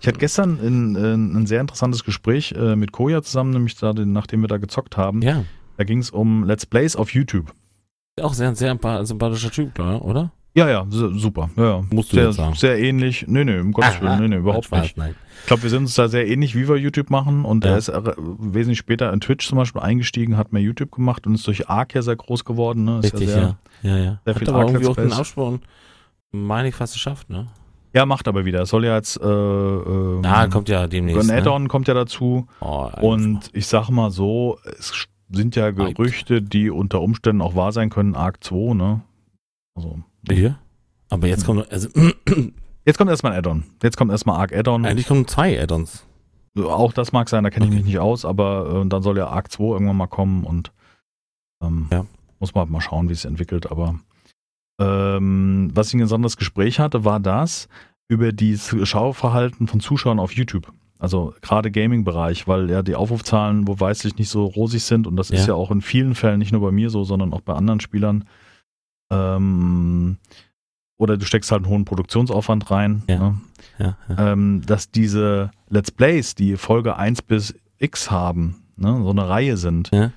Ich hatte gestern ein, ein, ein sehr interessantes Gespräch äh, mit Koja zusammen, nämlich da, nachdem wir da gezockt haben. ja. Da ging es um Let's Plays auf YouTube. Auch sehr, sehr sympa- sympathischer Typ, klar, oder? Ja, ja, su- super. Ja, ja. Musst du sehr, jetzt sagen. sehr ähnlich. Nee, nee, um Gottes Willen, nee, nee, überhaupt Spaß, nicht. Nein. Ich glaube, wir sind uns da sehr ähnlich, wie wir YouTube machen. Und Ja. er ist äh, wesentlich später in Twitch zum Beispiel eingestiegen, hat mehr YouTube gemacht und ist durch Arc ja sehr groß geworden. Ne? Ist Richtig, ja, sehr, ja. Ja, ja. sehr Hat viel aber irgendwie auch den Absprung, meine ich, fast geschafft, ne? ja, macht aber wieder. Es soll ja jetzt. Äh, äh, Ah, kommt ja demnächst. ein Ne? Add-on kommt ja dazu. Oh, Und ich sag mal so, es sind ja Gerüchte, die unter Umständen auch wahr sein können, Arc 2, ne? Also. Hier? Aber jetzt kommt, also. Jetzt kommt erstmal ein Add-on. Jetzt kommt erstmal Arc Add-on. Eigentlich kommen zwei Add-ons. Auch das mag sein, da kenne ich okay. mich nicht aus, aber äh, dann soll ja Arc 2 irgendwann mal kommen und ähm, ja. muss man halt mal schauen, wie es sich entwickelt. Aber ähm, was ich ein besonderes Gespräch hatte, war das über das Schauverhalten von Zuschauern auf YouTube. Also gerade Gaming-Bereich, weil ja die Aufrufzahlen wo weiß ich nicht so rosig sind und das ja. ist ja auch in vielen Fällen nicht nur bei mir so, sondern auch bei anderen Spielern. Ähm, oder du steckst halt einen hohen Produktionsaufwand rein. Ja. Ne? Ja, ja. Ähm, dass diese Let's Plays, die Folge 1 bis X haben, ne, so eine Reihe sind, ja.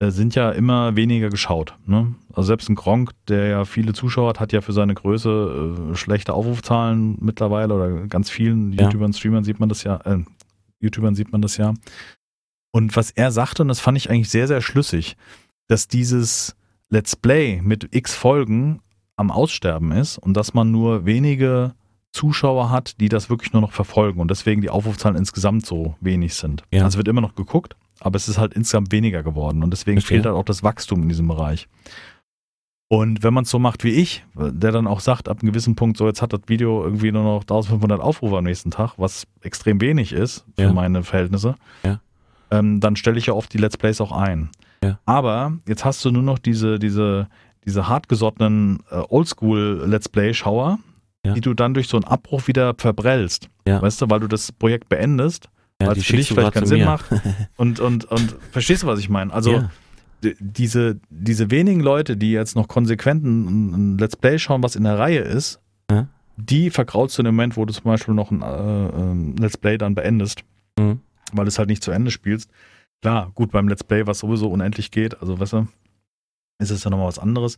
Äh, sind ja immer weniger geschaut. Ne? Also selbst ein Gronk, der ja viele Zuschauer hat, hat ja für seine Größe äh, schlechte Aufrufzahlen mittlerweile oder ganz vielen YouTubern, Streamern sieht man das ja, äh, YouTubern sieht man das ja. Und was er sagte, und das fand ich eigentlich sehr, sehr schlüssig, dass dieses Let's Play mit X Folgen am Aussterben ist und dass man nur wenige Zuschauer hat, die das wirklich nur noch verfolgen und deswegen die Aufrufzahlen insgesamt so wenig sind. Ja. Also wird immer noch geguckt, aber es ist halt insgesamt weniger geworden und deswegen Verstehe. fehlt halt auch das Wachstum in diesem Bereich. Und wenn man es so macht wie ich, der dann auch sagt, ab einem gewissen Punkt, so jetzt hat das Video irgendwie nur noch 1500 Aufrufe am nächsten Tag, was extrem wenig ist für ja. meine Verhältnisse, ja. ähm, dann stelle ich ja oft die Let's Plays auch ein. Ja. Aber jetzt hast du nur noch diese, diese, diese hartgesottenen äh, Oldschool-Let's Play-Schauer, die du dann durch so einen Abbruch wieder verbrellst. Ja. Weißt du, weil du das Projekt beendest, ja, weil es für dich vielleicht keinen Sinn macht. Und, und, und verstehst du, was ich meine? Also ja. diese, diese wenigen Leute, die jetzt noch konsequent ein, ein, Let's Play schauen, was in der Reihe ist, ja. die verkraulst du in dem Moment, wo du zum Beispiel noch ein äh, Let's Play dann beendest, mhm. weil du es halt nicht zu Ende spielst. Klar, gut, beim Let's Play, was sowieso unendlich geht, also weißt du, ist es ja nochmal was anderes.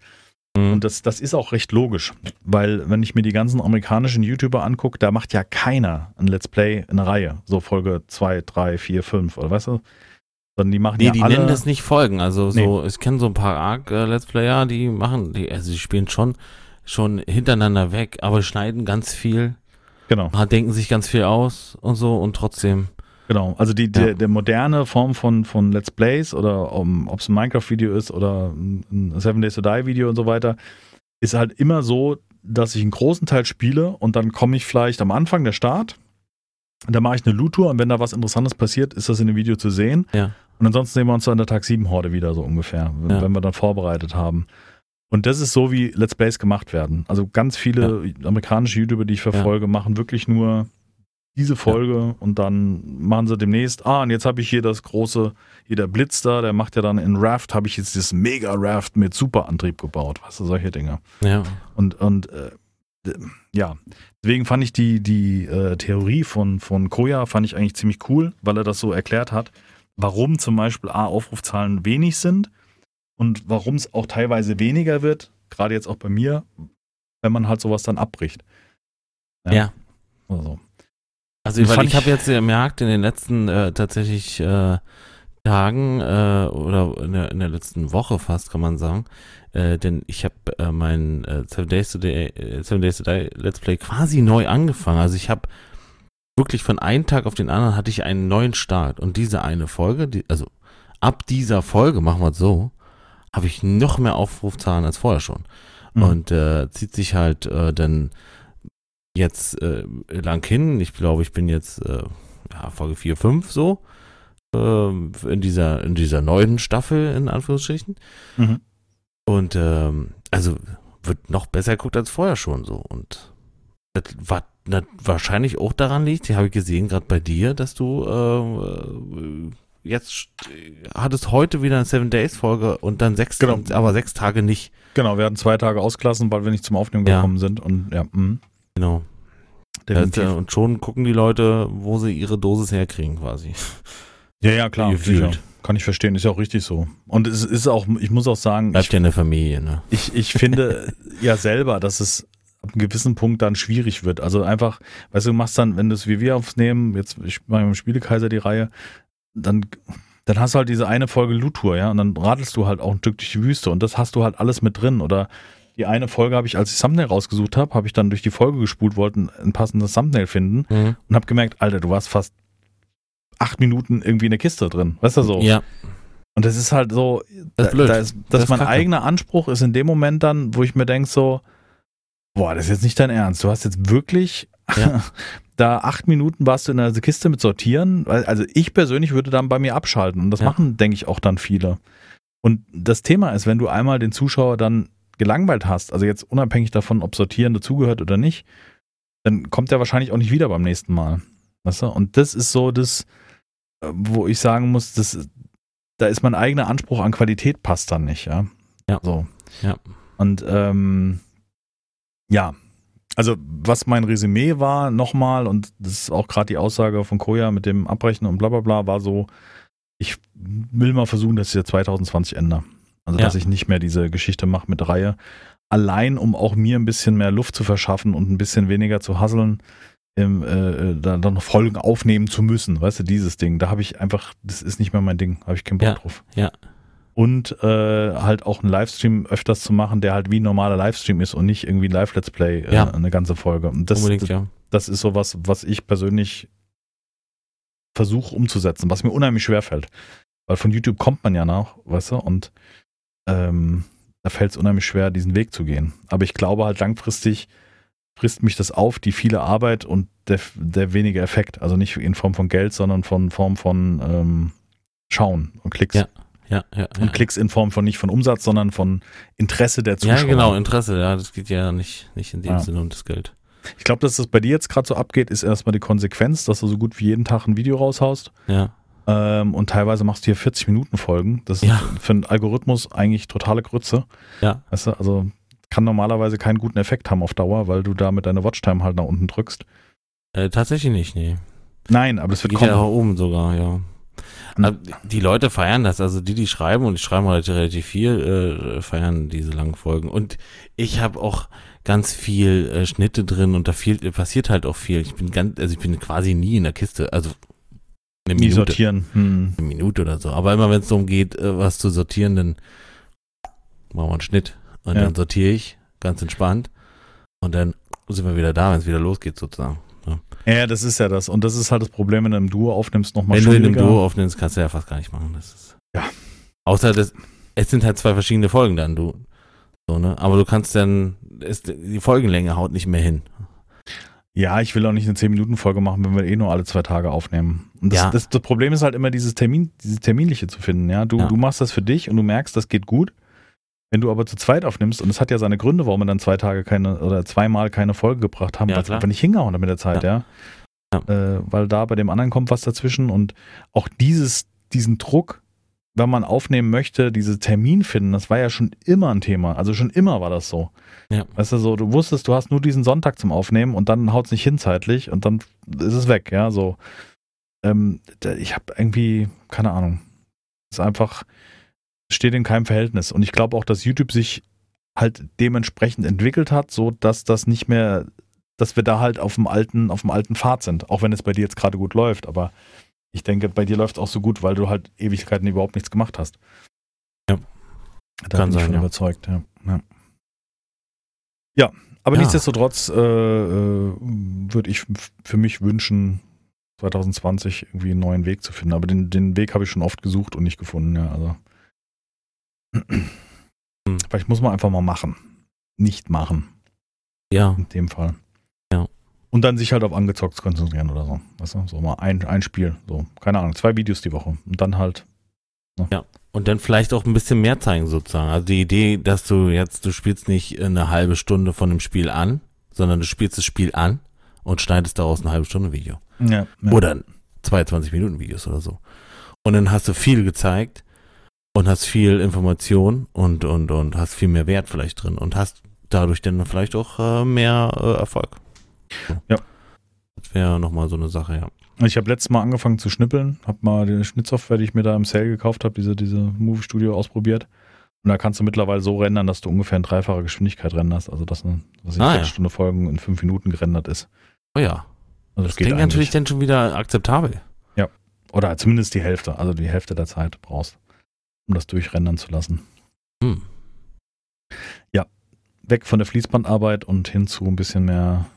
Mhm. Und das, das ist auch recht logisch, weil wenn ich mir die ganzen amerikanischen YouTuber angucke, da macht ja keiner ein Let's Play in einer Reihe, so Folge 2, 3, 4, 5, oder weißt du? Sondern die machen nee, ja die alle nennen das nicht Folgen. Also so, nee. ich kenne so ein paar Arc äh, Let's Player, die machen, die, also die spielen schon, schon hintereinander weg, aber schneiden ganz viel. Genau. Denken sich ganz viel aus und so und trotzdem Genau, also die, ja. der, moderne Form von, von Let's Plays oder um, ob es ein Minecraft-Video ist oder ein Seven Days to Die-Video und so weiter, ist halt immer so, dass ich einen großen Teil spiele und dann komme ich vielleicht am Anfang der Start, da mache ich eine Loot-Tour und wenn da was Interessantes passiert, ist das in dem Video zu sehen. Ja. Und ansonsten sehen wir uns dann in der Tag 7 Horde wieder so ungefähr, ja. wenn wir dann vorbereitet haben. Und das ist so, wie Let's Plays gemacht werden. Also ganz viele amerikanische YouTuber, die ich verfolge, machen wirklich nur diese Folge ja. und dann machen sie demnächst, ah, und jetzt habe ich hier das große, hier der Blitz da, der macht ja dann in Raft, habe ich jetzt das Mega-Raft mit Superantrieb gebaut, weißt du, solche Dinge. Ja. Und, und äh, ja, deswegen fand ich die, die äh, Theorie von, von Koya fand ich eigentlich ziemlich cool, weil er das so erklärt hat, warum zum Beispiel A, Aufrufzahlen wenig sind und warum es auch teilweise weniger wird, gerade jetzt auch bei mir, wenn man halt sowas dann abbricht. Ja. ja. Also. Also weil ich habe jetzt gemerkt in den letzten äh, tatsächlich äh, Tagen äh, oder in der, in der, letzten Woche fast kann man sagen, äh, denn ich habe äh, mein äh, Seven Days to Day, äh, Seven Days to Day Let's Play quasi neu angefangen. Also ich habe wirklich von einem Tag auf den anderen hatte ich einen neuen Start und diese eine Folge, die, also ab dieser Folge machen wir es so, habe ich noch mehr Aufrufzahlen als vorher schon mhm. und äh, zieht sich halt äh, dann jetzt äh, lang hin. Ich glaube, ich bin jetzt äh, ja, Folge 4, 5 so. Äh, in, dieser, in dieser neuen Staffel, in Anführungsstrichen. Mhm. Und ähm, also wird noch besser geguckt als vorher schon so. Und das war das wahrscheinlich auch daran liegt, die habe ich gesehen, gerade bei dir, dass du äh, jetzt hattest heute wieder eine Seven Days Folge und dann sechs, genau. aber sechs Tage nicht. Genau, wir hatten zwei Tage ausgelassen, weil wir nicht zum Aufnehmen ja. gekommen sind und ja. Mh. Genau. Definitiv. Und schon gucken die Leute, wo sie ihre Dosis herkriegen, quasi. Ja, ja, klar. Kann ich verstehen, ist ja auch richtig so. Und es ist auch, ich muss auch sagen. Bleibt ja in der Familie, ne? Ich, ich finde ja selber, dass es ab einem gewissen Punkt dann schwierig wird. Also einfach, weißt du, du machst dann, wenn du es wie wir aufnehmen, jetzt ich mache im Spielekaiser die Reihe, dann, dann hast du halt diese eine Folge Lutur, ja, und dann radelst du halt auch ein Stück durch die Wüste und das hast du halt alles mit drin. Oder die eine Folge habe ich, als ich Thumbnail rausgesucht habe, habe ich dann durch die Folge gespult, wollte ein passendes Thumbnail finden mhm. und habe gemerkt, Alter, du warst fast acht Minuten irgendwie in der Kiste drin. Weißt du so? Ja. Und das ist halt so, Das ist blöd. Da ist, dass Das mein kacke. eigener Anspruch ist in dem Moment dann, wo ich mir denke so, boah, das ist jetzt nicht dein Ernst. Du hast jetzt wirklich Ja. da acht Minuten warst du in der Kiste mit sortieren. Also ich persönlich würde dann bei mir abschalten. Und das Ja. machen, denke ich, auch dann viele. Und das Thema ist, wenn du einmal den Zuschauer dann gelangweilt hast, also jetzt unabhängig davon, ob sortieren dazugehört oder nicht, dann kommt er wahrscheinlich auch nicht wieder beim nächsten Mal. Weißt du? Und das ist so das, äh, wo ich sagen muss, das, da ist mein eigener Anspruch an Qualität passt dann nicht, ja. Ja. So. Ja. Und ähm, ja, also was mein Resümee war nochmal, und das ist auch gerade die Aussage von Koya mit dem Abbrechen und bla bla bla, war so, ich will mal versuchen, dass ich ja 2020 ändere. Also Ja. dass ich nicht mehr diese Geschichte mache mit Reihe. Allein, um auch mir ein bisschen mehr Luft zu verschaffen und ein bisschen weniger zu hasseln, im, äh, da dann noch Folgen aufnehmen zu müssen. Weißt du, dieses Ding. Da habe ich einfach, das ist nicht mehr mein Ding, habe ich keinen Bock Ja, drauf. ja. Und äh, halt auch einen Livestream öfters zu machen, der halt wie ein normaler Livestream ist und nicht irgendwie ein Live-Let's Play, äh, Ja. eine ganze Folge. Und das, Unbedingt, das, ja. das ist sowas, was ich persönlich versuche umzusetzen, was mir unheimlich schwer fällt. Weil von YouTube kommt man ja nach, weißt du, und ähm, da fällt es unheimlich schwer, diesen Weg zu gehen. Aber ich glaube halt langfristig frisst mich das auf, die viele Arbeit und der, der wenige Effekt. Also nicht in Form von Geld, sondern von Form von ähm, Schauen und Klicks. Ja, Ja, ja. Und ja. Klicks in Form von nicht von Umsatz, sondern von Interesse der Zuschauer. Ja, genau, Interesse, ja, das geht ja nicht, nicht in dem Ja. Sinne um das Geld. Ich glaube, dass das bei dir jetzt gerade so abgeht, ist erstmal die Konsequenz, dass du so gut wie jeden Tag ein Video raushaust. Ja, Ähm, und teilweise machst du hier 40 Minuten Folgen. Das ist Ja. für einen Algorithmus eigentlich totale Grütze. ja, Weißt du, also kann normalerweise keinen guten Effekt haben auf Dauer, weil du da mit deiner Watchtime halt nach unten drückst. äh, tatsächlich nicht, nee. Nein, aber es wird Geht kommen. ja auch oben sogar, ja. Und- Aber die Leute feiern das, also die, die schreiben und die schreiben relativ, relativ viel, äh, feiern diese langen Folgen. Und ich habe auch ganz viel äh, Schnitte drin und da viel, passiert halt auch viel. Ich bin ganz, also ich bin quasi nie in der Kiste, also eine Minute, sortieren. Hm. eine Minute oder so. Aber immer wenn es darum geht, äh, was zu sortieren, dann machen wir einen Schnitt und Ja. dann sortiere ich ganz entspannt und dann sind wir wieder da, wenn es wieder losgeht sozusagen. Ja, das ist ja das. Und das ist halt das Problem, wenn du im Duo aufnimmst, nochmal Wenn du in einem. Duo aufnimmst, kannst du ja fast gar nicht machen. Das ist Ja. Außer das, es sind halt zwei verschiedene Folgen dann, du. So, ne? Aber du kannst dann, es, die Folgenlänge haut nicht mehr hin. Ja, ich will auch nicht eine 10-Minuten-Folge machen, wenn wir eh nur alle zwei Tage aufnehmen. Und das, Ja. das, das Problem ist halt immer dieses Termin, dieses Terminliche zu finden. Ja, du, Ja. du machst das für dich und du merkst, das geht gut. Wenn du aber zu zweit aufnimmst, und es hat ja seine Gründe, warum wir dann zwei Tage keine oder zweimal keine Folge gebracht haben, Ja, weil es einfach nicht hingehauen hat mit der Zeit, ja. Äh, weil da bei dem anderen kommt was dazwischen und auch dieses, diesen Druck, wenn man aufnehmen möchte, diese Termin finden, das war ja schon immer ein Thema. Also schon immer war das so. Ja. Weißt du, so, du wusstest, du hast nur diesen Sonntag zum Aufnehmen und dann haut es nicht hin zeitlich und dann ist es weg, ja, so. Ähm, ich habe irgendwie, keine Ahnung, ist einfach, steht in keinem Verhältnis. Und ich glaube auch, dass YouTube sich halt dementsprechend entwickelt hat, so dass das nicht mehr, dass wir da halt auf dem alten, auf dem alten Pfad sind. Auch wenn es bei dir jetzt gerade gut läuft, aber ich denke, bei dir läuft es auch so gut, weil du halt Ewigkeiten überhaupt nichts gemacht hast. Ja. Da Kann bin ich sein, von ja. überzeugt, ja. Ja, ja aber Ja. nichtsdestotrotz äh, äh, würde ich für mich wünschen, 2020 irgendwie einen neuen Weg zu finden. Aber den, den Weg habe ich schon oft gesucht und nicht gefunden, ja. Also. Vielleicht muss man einfach mal machen. Nicht machen, Ja, in dem Fall. Ja. Und dann sich halt auf angezockt konzentrieren oder so. Weißt du? So mal ein, ein Spiel. So, keine Ahnung, zwei Videos die Woche. Und dann halt. Und dann vielleicht auch ein bisschen mehr zeigen sozusagen. Also die Idee, dass du jetzt, du spielst nicht eine halbe Stunde von dem Spiel an, sondern du spielst das Spiel an und schneidest daraus eine halbe Stunde Video. Ja, ja. Oder 22 Minuten Videos oder so. Und dann hast du viel gezeigt und hast viel Information und, und, und hast viel mehr Wert vielleicht drin und hast dadurch dann vielleicht auch äh, mehr äh, Erfolg. So. Ja. Das wäre nochmal so eine Sache, ja. Ich habe letztes Mal angefangen zu schnippeln, habe mal die Schnittsoftware, die ich mir da im Sale gekauft habe, diese, diese Movie Studio ausprobiert. Und da kannst du mittlerweile so rendern, dass du ungefähr in dreifacher Geschwindigkeit renderst. Also dass eine was Ah, ja. Viertelstunde Folgen in fünf Minuten gerendert ist. Oh ja. Also Das klingt natürlich dann schon wieder akzeptabel. Oder zumindest die Hälfte, also die Hälfte der Zeit brauchst, um das durchrendern zu lassen. Hm. Weg von der Fließbandarbeit und hin zu ein bisschen mehr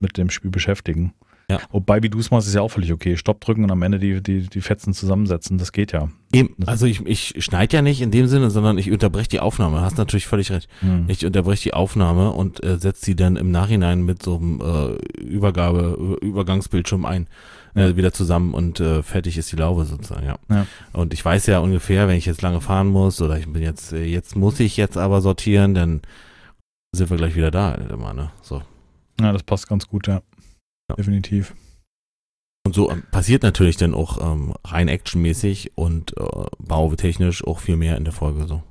mit dem Spiel beschäftigen. Ja. Wobei, wie du es machst, ist ja auch völlig okay. Stopp drücken und am Ende die, die, die Fetzen zusammensetzen, das geht ja. Eben, also ich, ich schneide ja nicht in dem Sinne, sondern ich unterbreche die Aufnahme. Hast natürlich völlig recht. Hm. Ich unterbreche die Aufnahme und äh, setze sie dann im Nachhinein mit so einem äh, Übergabe, Übergangsbildschirm ein, äh, Ja. wieder zusammen und äh, fertig ist die Laube sozusagen, ja. Ja. Und ich weiß ja ungefähr, wenn ich jetzt lange fahren muss oder ich bin jetzt, äh, jetzt muss ich jetzt aber sortieren, dann sind wir gleich wieder da, immer, ne? So. Ja, das passt ganz gut, ja. Ja. Definitiv. Und so ähm, passiert natürlich dann auch ähm, rein actionmäßig und äh, bautechnisch auch viel mehr in der Folge so.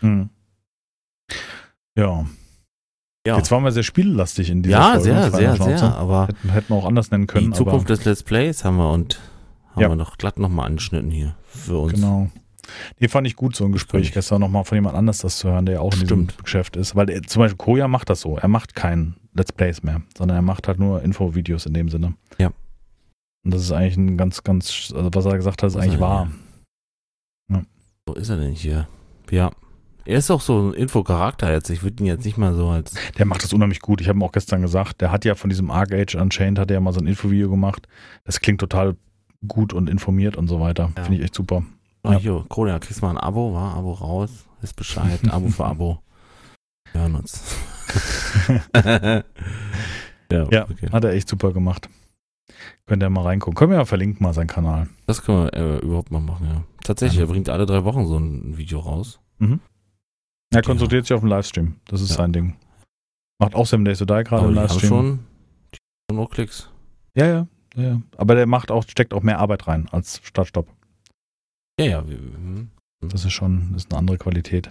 Hm. Ja. Ja, Jetzt waren wir sehr spiellastig in dieser ja Folge. sehr, Freie sehr, Schnauze. sehr. Aber Hätten, hätten wir auch anders nennen können. die Zukunft des Let's Plays haben wir und haben Ja. wir noch glatt nochmal angeschnitten hier für uns. Genau. Die fand ich gut, so ein Gespräch ich. gestern nochmal von jemand anders das zu hören, der ja auch in diesem Stimmt. Geschäft ist. Weil er, zum Beispiel Koya macht das so. Er macht kein Let's Plays mehr, sondern er macht halt nur Infovideos in dem Sinne. Ja. Und das ist eigentlich ein ganz, ganz, also was er gesagt hat, ist Was eigentlich wahr. Wo ist er denn hier? Ja. Er ist auch so ein Infocharakter jetzt. Ich würde ihn jetzt nicht mal so als. Der macht das unheimlich gut. Ich habe ihm auch gestern gesagt, der hat ja von diesem Arc Age Unchained, hat er ja mal so ein Infovideo gemacht. Das klingt total gut und informiert und so weiter. Ja. Finde ich echt super. Oh, Ja. hier, Korea, kriegst mal ein Abo, war? Abo raus. Ist Bescheid. Abo für Abo. Wir hören uns. ja, Ja, okay. hat er echt super gemacht. Könnt ihr mal reingucken. Können wir ja verlinken mal seinen Kanal. Das können wir äh, überhaupt mal machen, ja. Tatsächlich, er bringt alle drei Wochen so ein Video raus. Er konzentriert sich auf den Livestream. Das ist sein Ding. Macht auch Seven Days to Die gerade im die haben Livestream. schon, die haben nur Klicks. Ja, ja, ja, ja. Aber der macht auch, steckt auch mehr Arbeit rein als Startstopp. Ja, ja. wir- hm. Das ist schon, das ist eine andere Qualität.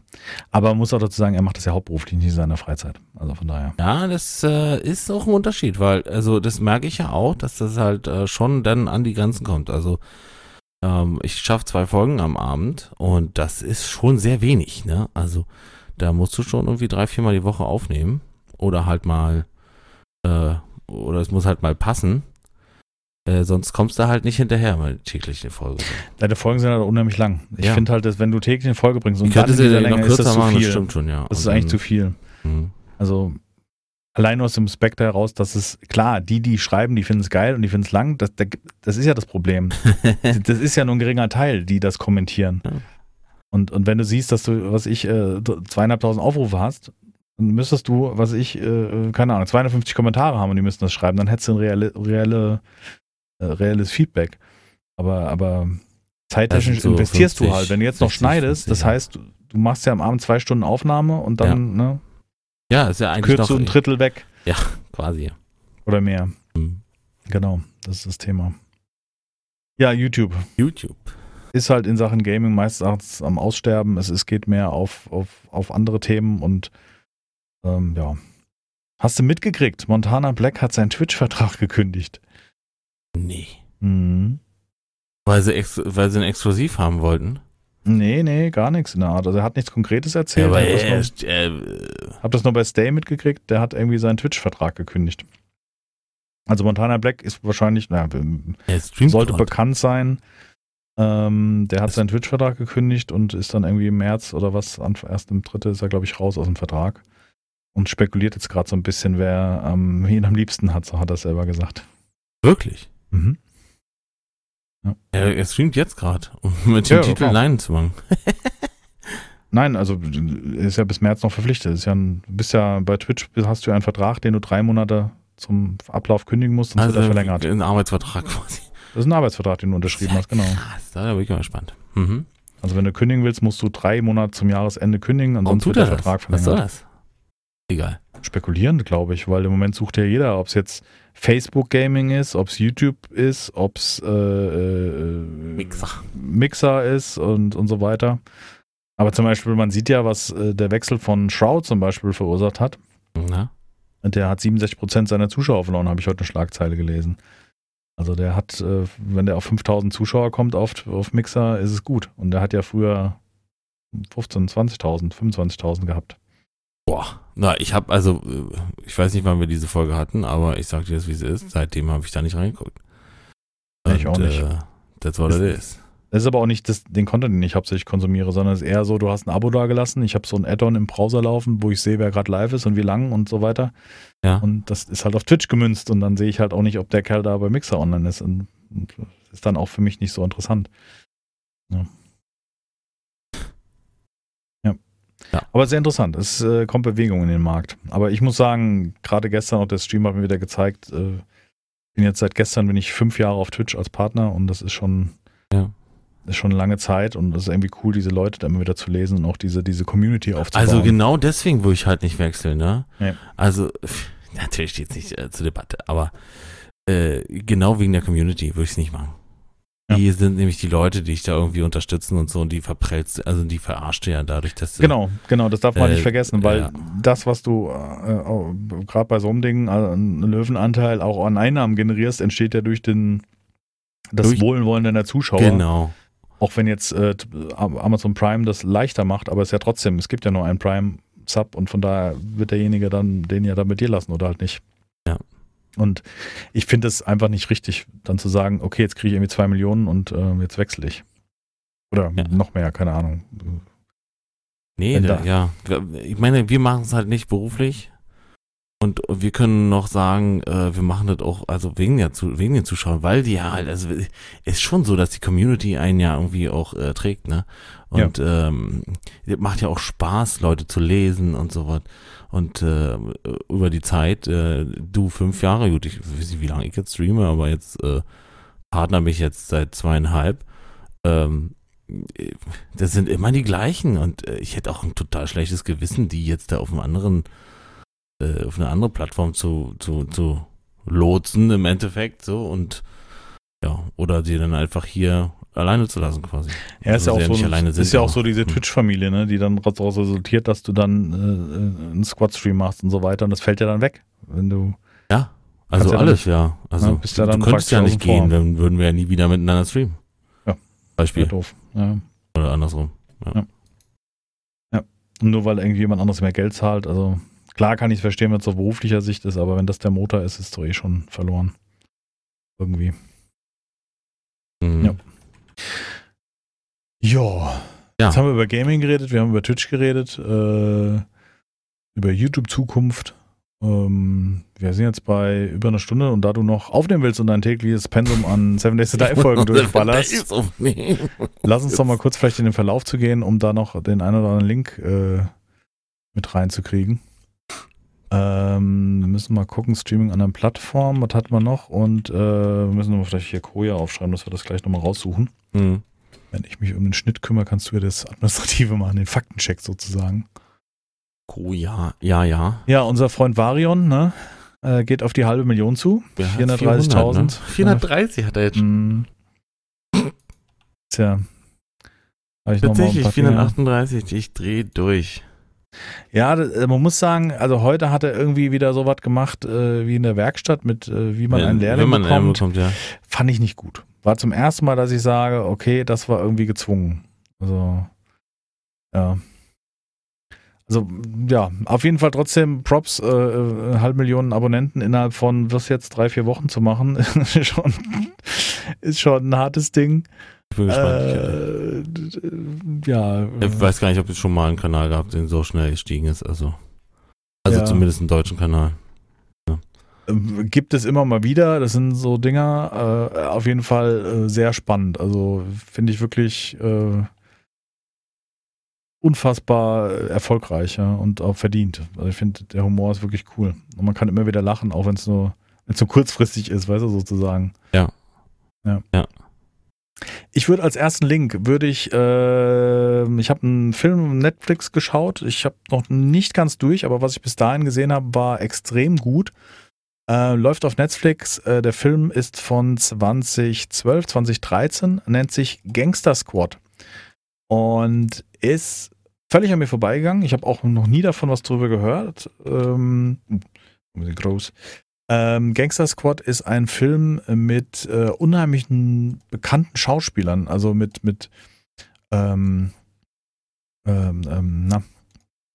Aber man muss auch dazu sagen, er macht das ja hauptberuflich, nicht in seiner Freizeit. Also von daher. Ja, das äh, ist auch ein Unterschied, weil, also das merke ich ja auch, dass das halt äh, schon dann an die Grenzen kommt. Also ähm, ich schaffe zwei Folgen am Abend und das ist schon sehr wenig, ne? Also da musst du schon irgendwie drei, viermal die Woche aufnehmen oder halt mal, äh, oder es muss halt mal passen. Äh, sonst kommst du halt nicht hinterher, mal täglich eine Folge. Deine Folgen sind halt unheimlich lang. Ich Ja. finde halt, dass wenn du täglich eine Folge bringst und dann könnte in sie dieser noch Länge ist kürzer das zu machen, das viel. stimmt schon, ja. Das ist eigentlich dann- zu viel. Mhm. Also allein nur aus dem Spectre heraus, dass es, klar, die, die schreiben, die finden es geil und die finden es lang, das, das ist ja das Problem. das ist ja nur ein geringer Teil, die das kommentieren. Ja. Und, und wenn du siehst, dass du, was ich, äh, zweieinhalbtausend Aufrufe hast, dann müsstest du, was ich, äh, keine Ahnung, 250 Kommentare haben und die müssten das schreiben, dann hättest du ein reelle, reelle, äh, reelles Feedback. Aber, aber zeittechnisch so investierst 50, du halt. Wenn du jetzt noch 60, schneidest, 50, das ja. heißt, du, du machst ja am Abend zwei Stunden Aufnahme und dann ne, Ja, ist ja eigentlich kürzt du ein Drittel weg quasi. ja. oder mehr. Mhm. Genau, das ist das Thema. Ja, YouTube YouTube. ist halt in Sachen Gaming meistens am Aussterben. Es, es geht mehr auf, auf, auf andere Themen und ähm, ja. Hast du mitgekriegt? Montana Black hat seinen Twitch-Vertrag gekündigt. Nee. Mhm. Weil sie, weil sie einen Exklusiv haben wollten. Nee, nee, gar nichts in der Art. Also er hat nichts Konkretes erzählt. aber ich er, habe das, nur- äh, hab das nur bei Stay mitgekriegt. Der hat irgendwie seinen Twitch-Vertrag gekündigt. Also Montana Black ist wahrscheinlich, naja, er sollte grad. bekannt sein. Ähm, der hat Das- seinen Twitch-Vertrag gekündigt und ist dann irgendwie im März oder was, an- erst im Dritte ist er, glaube ich, raus aus dem Vertrag. Und spekuliert jetzt gerade so ein bisschen, wer ähm, ihn am liebsten hat, so hat er selber gesagt. Wirklich. Mhm. Er, er streamt jetzt gerade, um mit dem Ja, Titel genau. Nein zu machen. Nein, also ist ja bis März noch verpflichtet. Ist ja ein, du bist ja bei Twitch hast du ja einen Vertrag, den du drei Monate zum Ablauf kündigen musst, sonst wird er verlängert. ein Arbeitsvertrag quasi. Das ist ein Arbeitsvertrag, den du unterschrieben hast, genau. Krass, da bin ich mal gespannt. Mhm. Also wenn du kündigen willst, musst du drei Monate zum Jahresende kündigen, Warum ansonsten wird er der das? Vertrag Was soll verlängert. das? Egal. Spekulierend, glaube ich, weil im Moment sucht ja jeder, ob es jetzt Facebook Gaming ist, ob es YouTube ist, ob es äh, äh, Mixer. Mixer ist und, und so weiter. Aber zum Beispiel, man sieht ja, was äh, der Wechsel von Shroud zum Beispiel verursacht hat. Na? Und Der hat 67% seiner Zuschauer verloren, habe ich heute eine Schlagzeile gelesen. Also der hat, äh, wenn der auf 5000 Zuschauer kommt auf, auf Mixer, ist es gut. Und der hat ja früher 15, 20.000, 25.000 gehabt. Boah. Na, ich habe also, äh, ich weiß nicht, wann wir diese Folge hatten, aber ich sag dir das, wie es ist. Seitdem habe ich da nicht reingeguckt. Ja, ich auch nicht. Äh, that's what it is. Das ist aber auch nicht das, den Content, den ich hauptsächlich konsumiere, sondern es ist eher so, du hast ein Abo da gelassen, ich habe so ein Add-on im Browser laufen, wo ich sehe, wer gerade live ist und wie lang und so weiter. Ja. Und das ist halt auf Twitch gemünzt und dann sehe ich halt auch nicht, ob der Kerl da bei Mixer online ist. Und, und das ist dann auch für mich nicht so interessant. Ja. Ja. Aber sehr interessant. Es äh, kommt Bewegung in den Markt. Aber ich muss sagen, gerade gestern auch der Stream hat mir wieder gezeigt, äh, bin jetzt seit gestern bin ich fünf Jahre auf Twitch als Partner und das ist schon Ja. ist schon eine lange Zeit und es ist irgendwie cool, diese Leute da immer wieder zu lesen und auch diese, diese Community aufzubauen. Also genau deswegen würde ich halt nicht wechseln, ne? Ja. Also, natürlich steht es nicht äh, zur Debatte, aber äh, genau wegen der Community würde ich es nicht machen. Ja. Die sind nämlich die Leute, die dich da irgendwie unterstützen und so und die verprellst, also die verarscht du ja dadurch, dass du. Genau, genau, das darf man Äh, nicht vergessen, weil ja. das, was du äh, gerade bei so einem Ding, äh, einen Löwenanteil auch an Einnahmen generierst, entsteht ja durch den das Durch- Wohlwollen deiner Zuschauer. Genau. Auch wenn jetzt äh, Amazon Prime das leichter macht, aber es ist ja trotzdem, es gibt ja nur einen Prime-Sub und von daher wird derjenige dann den ja dann mit dir lassen oder halt nicht. Ja. Und ich finde es einfach nicht richtig, dann zu sagen, okay, jetzt kriege ich irgendwie zwei Millionen und äh, jetzt wechsle ich. Oder Ja. noch mehr, keine Ahnung. Nee, da, ja. Ich meine, wir machen es halt nicht beruflich. Und wir können noch sagen, äh, wir machen das auch, also wegen der Zu wegen den Zuschauern, weil die ja halt, also ist schon so, dass die Community einen ja irgendwie auch äh, trägt, ne? Und ähm, es macht ja auch Spaß, Leute zu lesen und so was. Und äh, über die Zeit, äh, du fünf Jahre, gut, ich weiß nicht, wie lange ich jetzt streame, aber jetzt äh, Partner bin ich jetzt seit zweieinhalb. Ähm, das sind immer die gleichen und äh, ich hätte auch ein total schlechtes Gewissen, die jetzt da auf einem anderen, äh, auf eine andere Plattform zu, zu, zu lotsen im Endeffekt so und ja, oder die dann einfach hier alleine zu lassen quasi. Ja, ist ja Also auch sehr so, nicht alleine ist ja auch so diese Hm. Twitch-Familie, ne, die dann daraus resultiert, dass du dann äh, einen Squad-Stream machst und so weiter und das fällt ja dann weg, wenn du Ja, also ja alles, nicht- ja. Also Ja, bist ja du, du könntest ja nicht gehen, dann würden wir ja nie wieder miteinander streamen. Ja. Beispiel. ja, doof. Ja. Oder andersrum. Und nur weil irgendwie jemand anderes mehr Geld zahlt, also klar kann ich es verstehen, wenn es auf beruflicher Sicht ist, aber wenn das der Motor ist, ist es doch eh schon verloren. Irgendwie. Mhm. Ja. Ja. Ja. Jetzt haben wir über Gaming geredet, wir haben über Twitch geredet, äh, über YouTube-Zukunft. Ähm, wir sind jetzt bei über einer Stunde und da du noch aufnehmen willst und dein tägliches Pensum an Seven Days to Die Folgen durchballerst, lass uns doch mal kurz vielleicht in den Verlauf zu gehen, um da noch den einen oder anderen Link äh, mit reinzukriegen. Ähm, wir müssen mal gucken, Streaming an einer Plattform, was hat man noch? Und äh, wir müssen vielleicht hier Koja aufschreiben, dass wir das gleich nochmal raussuchen. Mhm. Wenn ich mich um den Schnitt kümmere, kannst du ja das Administrative machen, den Faktencheck sozusagen. Oh ja, ja, ja. Ja, unser Freund Varion, ne, äh, geht auf die halbe Million zu. Hat 430.000. 400, ne? 430 hat er jetzt Mm. Tja. Tatsächlich, paar Dinge- 438, ich drehe durch. Ja, äh, man muss sagen, also heute hat er irgendwie wieder so was gemacht äh, wie in der Werkstatt mit, äh, wie man einen Lehrling Wenn man einen bekommt. bekommt, ja. Fand ich nicht gut. War zum ersten Mal, dass ich sage, okay, das war irgendwie gezwungen. Also, ja. Also, ja, auf jeden Fall trotzdem Props, äh, äh, halb Millionen Abonnenten innerhalb von, was jetzt, drei, vier Wochen zu machen, ist schon, ist schon ein hartes Ding. Ich bin gespannt. Äh, ja. ich, ich weiß gar nicht, ob es schon mal einen Kanal gab, der so schnell gestiegen ist. Also, also Ja. zumindest einen deutschen Kanal. Ähm, Gibt es immer mal wieder. Das sind so Dinger. Äh, auf jeden Fall äh, sehr spannend. Also finde ich wirklich äh, unfassbar erfolgreich ja, und auch verdient. Also ich finde, der Humor ist wirklich cool. Und man kann immer wieder lachen, auch wenn es nur, wenn's nur kurzfristig ist, weißt du, sozusagen. Ja. Ja. Ja. Ich würde als ersten Link, würde ich, äh, ich habe einen Film auf Netflix geschaut. Ich habe noch nicht ganz durch, aber was ich bis dahin gesehen habe, war extrem gut. Äh, läuft auf Netflix. Äh, der Film ist von 2012, 2013, nennt sich Gangster Squad und ist völlig an mir vorbeigegangen. Ich habe auch noch nie davon was drüber gehört. Ähm, groß. Ähm, Gangster Squad ist ein Film mit äh, unheimlichen bekannten Schauspielern, also mit mit ähm, ähm, ähm, na,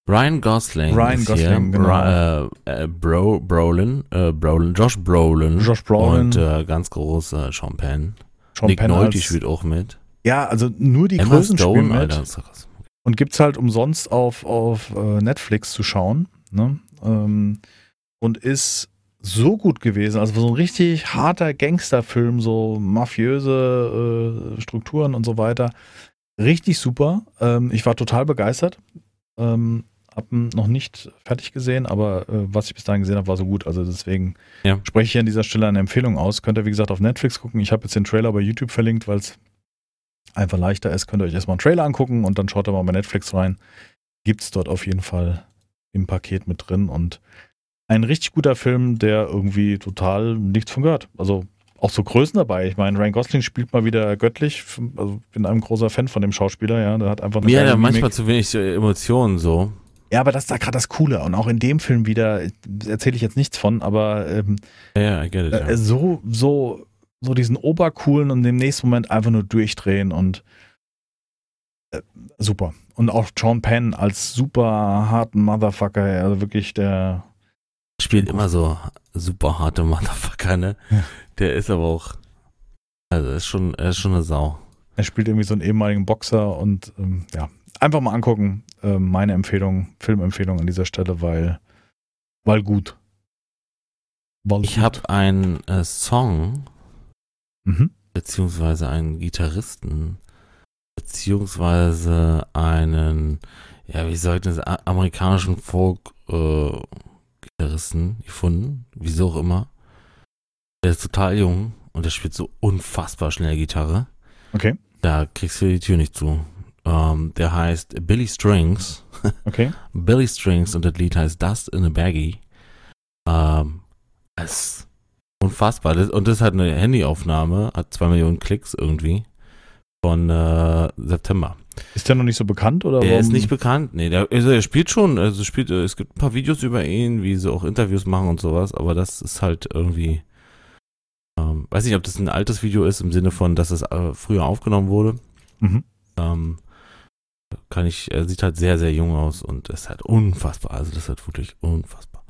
Ryan Gosling. Ryan Gosling, hier. genau. Äh, äh, Bro, Brolin, äh, Brolin, Josh Brolin. Josh Brolin, Und äh, ganz groß äh, Sean Penn. Sean Nick Penn Nolte spielt auch mit. Ja, also nur die Emma Größen spielen Stone, mit. Alter, ist krass. Und gibt's halt umsonst auf, auf Netflix zu schauen. Ne? Ähm, und ist so gut gewesen. Also so ein richtig harter Gangsterfilm, so mafiöse Strukturen und so weiter. Richtig super. Ähm, ich war total begeistert. Ähm, hab ihn noch nicht fertig gesehen, aber äh, was ich bis dahin gesehen habe, war so gut. Also deswegen Ja. spreche ich hier an dieser Stelle eine Empfehlung aus. Könnt ihr, wie gesagt, auf Netflix gucken. Ich habe jetzt den Trailer bei YouTube verlinkt, weil es einfach leichter ist. Könnt ihr euch erstmal einen Trailer angucken und dann schaut ihr mal bei Netflix rein. Gibt es dort auf jeden Fall im Paket mit drin und ein richtig guter Film, der irgendwie total nichts von gehört. Also auch so Größen dabei. Ich meine, Ryan Gosling spielt mal wieder göttlich. Also bin ein großer Fan von dem Schauspieler, ja. Der hat einfach eine Mir hat geile er Mimik. manchmal zu wenig Emotionen so. Ja, aber das ist da gerade das Coole. Und auch in dem Film wieder, erzähle ich jetzt nichts von, aber ähm, get it. äh, Ja. so, so, so diesen obercoolen und im nächsten Moment einfach nur durchdrehen und äh, super. Und auch John Penn als super harten Motherfucker, also wirklich der, Spielt immer so super harte Motherfucker, ne? Ja. Der ist aber auch. Also, er ist schon, er ist schon eine Sau. er spielt irgendwie so einen ehemaligen Boxer und ähm, ja, einfach mal angucken. Ähm, meine Empfehlung, Filmempfehlung an dieser Stelle, weil, weil gut. Weil Ich habe einen äh, Song, Mhm. beziehungsweise einen Gitarristen, beziehungsweise einen, ja, wie soll ich das, amerikanischen Folk-Gitarristen gefunden, wieso auch immer. Der ist total jung und der spielt so unfassbar schnell Gitarre. Okay, Da kriegst du die Tür nicht zu. Ähm, der heißt Billy Strings. okay. Billy Strings und das Lied heißt Dust in a Baggie. Ähm, es ist unfassbar. Das, und das ist halt eine Handyaufnahme, hat zwei Millionen Klicks irgendwie von äh, September. Ist der noch nicht so bekannt oder Der warum? ist nicht bekannt. Nee, der, also er spielt schon, also spielt, äh, es gibt ein paar Videos über ihn, wie sie auch Interviews machen und sowas, aber das ist halt irgendwie, ähm, weiß nicht, ob das ein altes Video ist im Sinne von, dass es äh, früher aufgenommen wurde. Mhm. Ähm, kann ich, er sieht halt sehr, sehr jung aus und ist halt unfassbar. Also das ist halt wirklich unfassbar.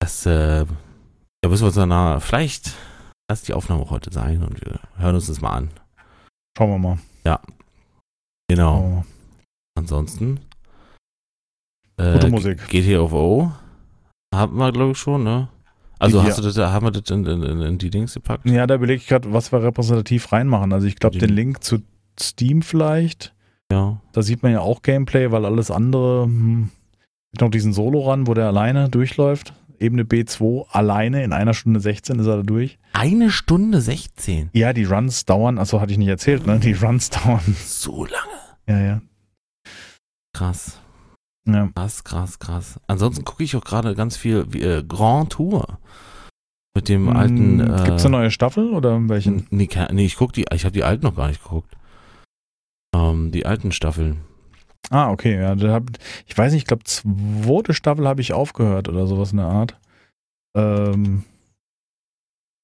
Das, äh, ja, müssen wir uns danach, vielleicht lass die Aufnahme auch heute sein und wir hören uns das mal an. Schauen wir mal. Genau. Schauen wir mal. Ansonsten. Äh, Gute Musik. GTFO haben wir, glaube ich, schon, ne? Also Ja. hast du das, haben wir das in, in, in, die Dings gepackt? Ja, da überlege ich gerade, was wir repräsentativ reinmachen. Also ich glaube, den Link zu Steam vielleicht. Ja. Da sieht man ja auch Gameplay, weil alles andere hm, noch diesen Solo ran, wo der alleine durchläuft. Ebene B2 alleine in einer Stunde 16 ist er da durch. Eine Stunde 16. Ja, die Runs dauern, also hatte ich nicht erzählt, ne? Die Runs dauern. So lange. Ja, ja. Krass. ja. Krass, krass, krass. Ansonsten gucke ich auch gerade ganz viel wie, äh, Grand Tour. Mit dem alten. Äh, Gibt es Hm, eine neue Staffel oder welchen? Nee, nee, ich guck die, ich habe die alten noch gar nicht geguckt. Ähm, die alten Staffeln. Ah, okay, ja. Hab, ich weiß nicht, ich glaube, zweite Staffel habe ich aufgehört oder sowas in der Art. Ähm,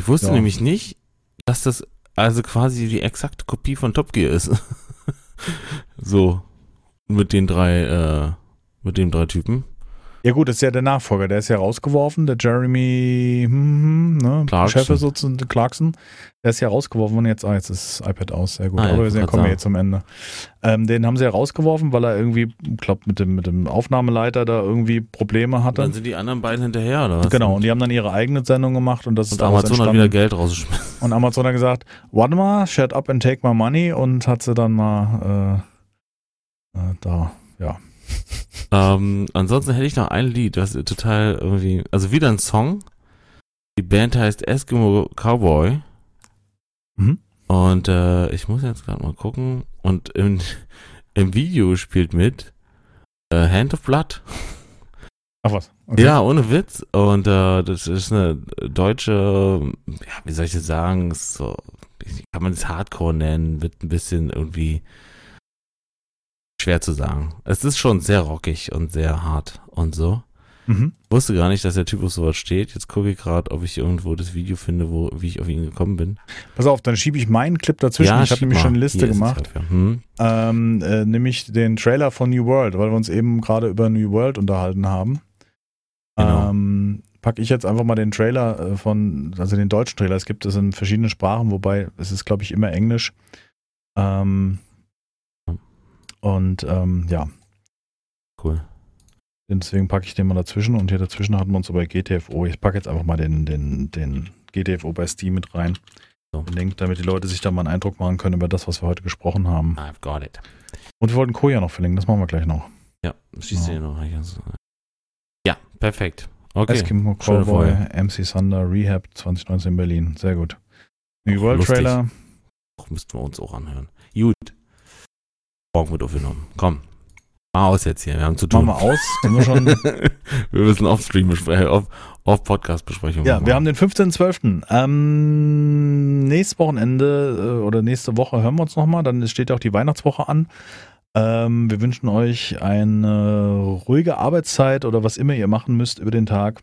Ich wusste Ja. nämlich nicht, dass das also quasi die exakte Kopie von Top Gear ist. so. Mit den drei, äh, mit den drei Typen. Ja gut, das ist ja der Nachfolger. Der ist ja rausgeworfen, der Jeremy hm, hm, ne, Clarkson. Chef ist sozusagen Clarkson. Der ist ja rausgeworfen und jetzt, ah, jetzt ist das iPad aus, sehr gut. Ah, ja, Aber wir wollte kommen wir jetzt zum Ende. Ähm, den haben sie ja rausgeworfen, weil er irgendwie, ich glaube, mit dem, mit dem Aufnahmeleiter da irgendwie Probleme Und hatte. dann sind die anderen beiden hinterher, oder was? Genau, und die haben dann ihre eigene Sendung gemacht und das ist Und daraus Amazon hat entstanden. wieder Geld rausgeschmissen. Und Amazon hat gesagt, warte mal, shut up and take my money und hat sie dann mal äh, äh, da, ja. Ähm, ansonsten hätte ich noch ein Lied, was total irgendwie, also wieder ein Song. Die Band heißt Eskimo Cowboy. Mhm. Und äh, ich muss jetzt gerade mal gucken. Und im, im Video spielt mit äh, Hand of Blood. Ach was. Okay. Ja, ohne Witz. Und äh, das ist eine deutsche, ja, wie soll ich das sagen, so, kann man es Hardcore nennen, wird ein bisschen irgendwie schwer zu sagen. Es ist schon sehr rockig und sehr hart und so. Mhm. Wusste gar nicht, dass der Typ auf sowas steht. Jetzt gucke ich gerade, ob ich irgendwo das Video finde, wo, wie ich auf ihn gekommen bin. Pass auf, dann schiebe ich meinen Clip dazwischen. ich habe nämlich mal. schon eine Liste Hier gemacht. ja. hm. Ähm, äh, nämlich den Trailer von New World, weil wir uns eben gerade über New World unterhalten haben. Genau. Ähm, packe ich jetzt einfach mal den Trailer äh, von, also den deutschen Trailer. Es gibt es in verschiedenen Sprachen, wobei es ist, glaube ich, immer Englisch. Ähm, und ähm, ja. Cool. Deswegen packe ich den mal dazwischen und hier dazwischen hatten wir uns so bei GTFO. Ich packe jetzt einfach mal den, den, den GTFO bei Steam mit rein. So. Link, damit die Leute sich da mal einen Eindruck machen können über das, was wir heute gesprochen haben. I've got it. Und wir wollten Koja noch verlinken, das machen wir gleich noch. Ja, schießt Ja. ihr noch. Ja, perfekt. Okay. Eskimo Cowboy. MC Thunder, Rehab 2019 Berlin. Sehr gut. New World lustig. Trailer. Müssten wir uns auch anhören. Gut. Morgen wird aufgenommen. Komm. Mal aus jetzt hier. Wir haben zu tun. Machen wir aus. Sind wir schon wir müssen Off-Stream besprechen, auf, auf Podcast-Besprechung. Ja, machen. wir haben den 15.12. Ähm, nächstes Wochenende äh, oder nächste Woche hören wir uns nochmal. Dann steht ja auch die Weihnachtswoche an. Ähm, wir wünschen euch eine ruhige Arbeitszeit oder was immer ihr machen müsst über den Tag.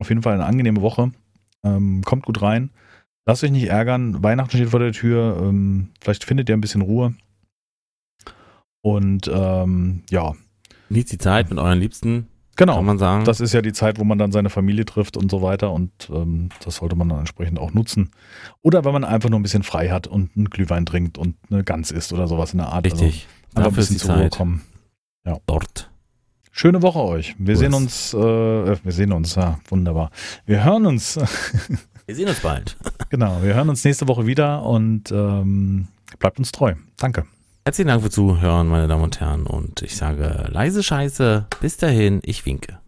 Auf jeden Fall eine angenehme Woche. Ähm, kommt gut rein. Lasst euch nicht ärgern. Weihnachten steht vor der Tür. Ähm, vielleicht findet ihr ein bisschen Ruhe. Und ähm, ja, Genießt die Zeit mit euren Liebsten, genau. kann man sagen. Das ist ja die Zeit, wo man dann seine Familie trifft und so weiter und ähm, das sollte man dann entsprechend auch nutzen. Oder wenn man einfach nur ein bisschen frei hat und einen Glühwein trinkt und eine Gans isst oder sowas in der Art. Richtig. Also einfach ein bisschen zur Ruhe kommen. Dort. Schöne Woche euch. Wir Gut. sehen uns, äh, äh, wir sehen uns, ja, wunderbar. Wir hören uns, Wir sehen uns bald. genau, wir hören uns nächste Woche wieder und ähm, bleibt uns treu. Danke. Herzlichen Dank fürs Zuhören, meine Damen und Herren. Und ich sage leise Scheiße. Bis dahin, ich winke.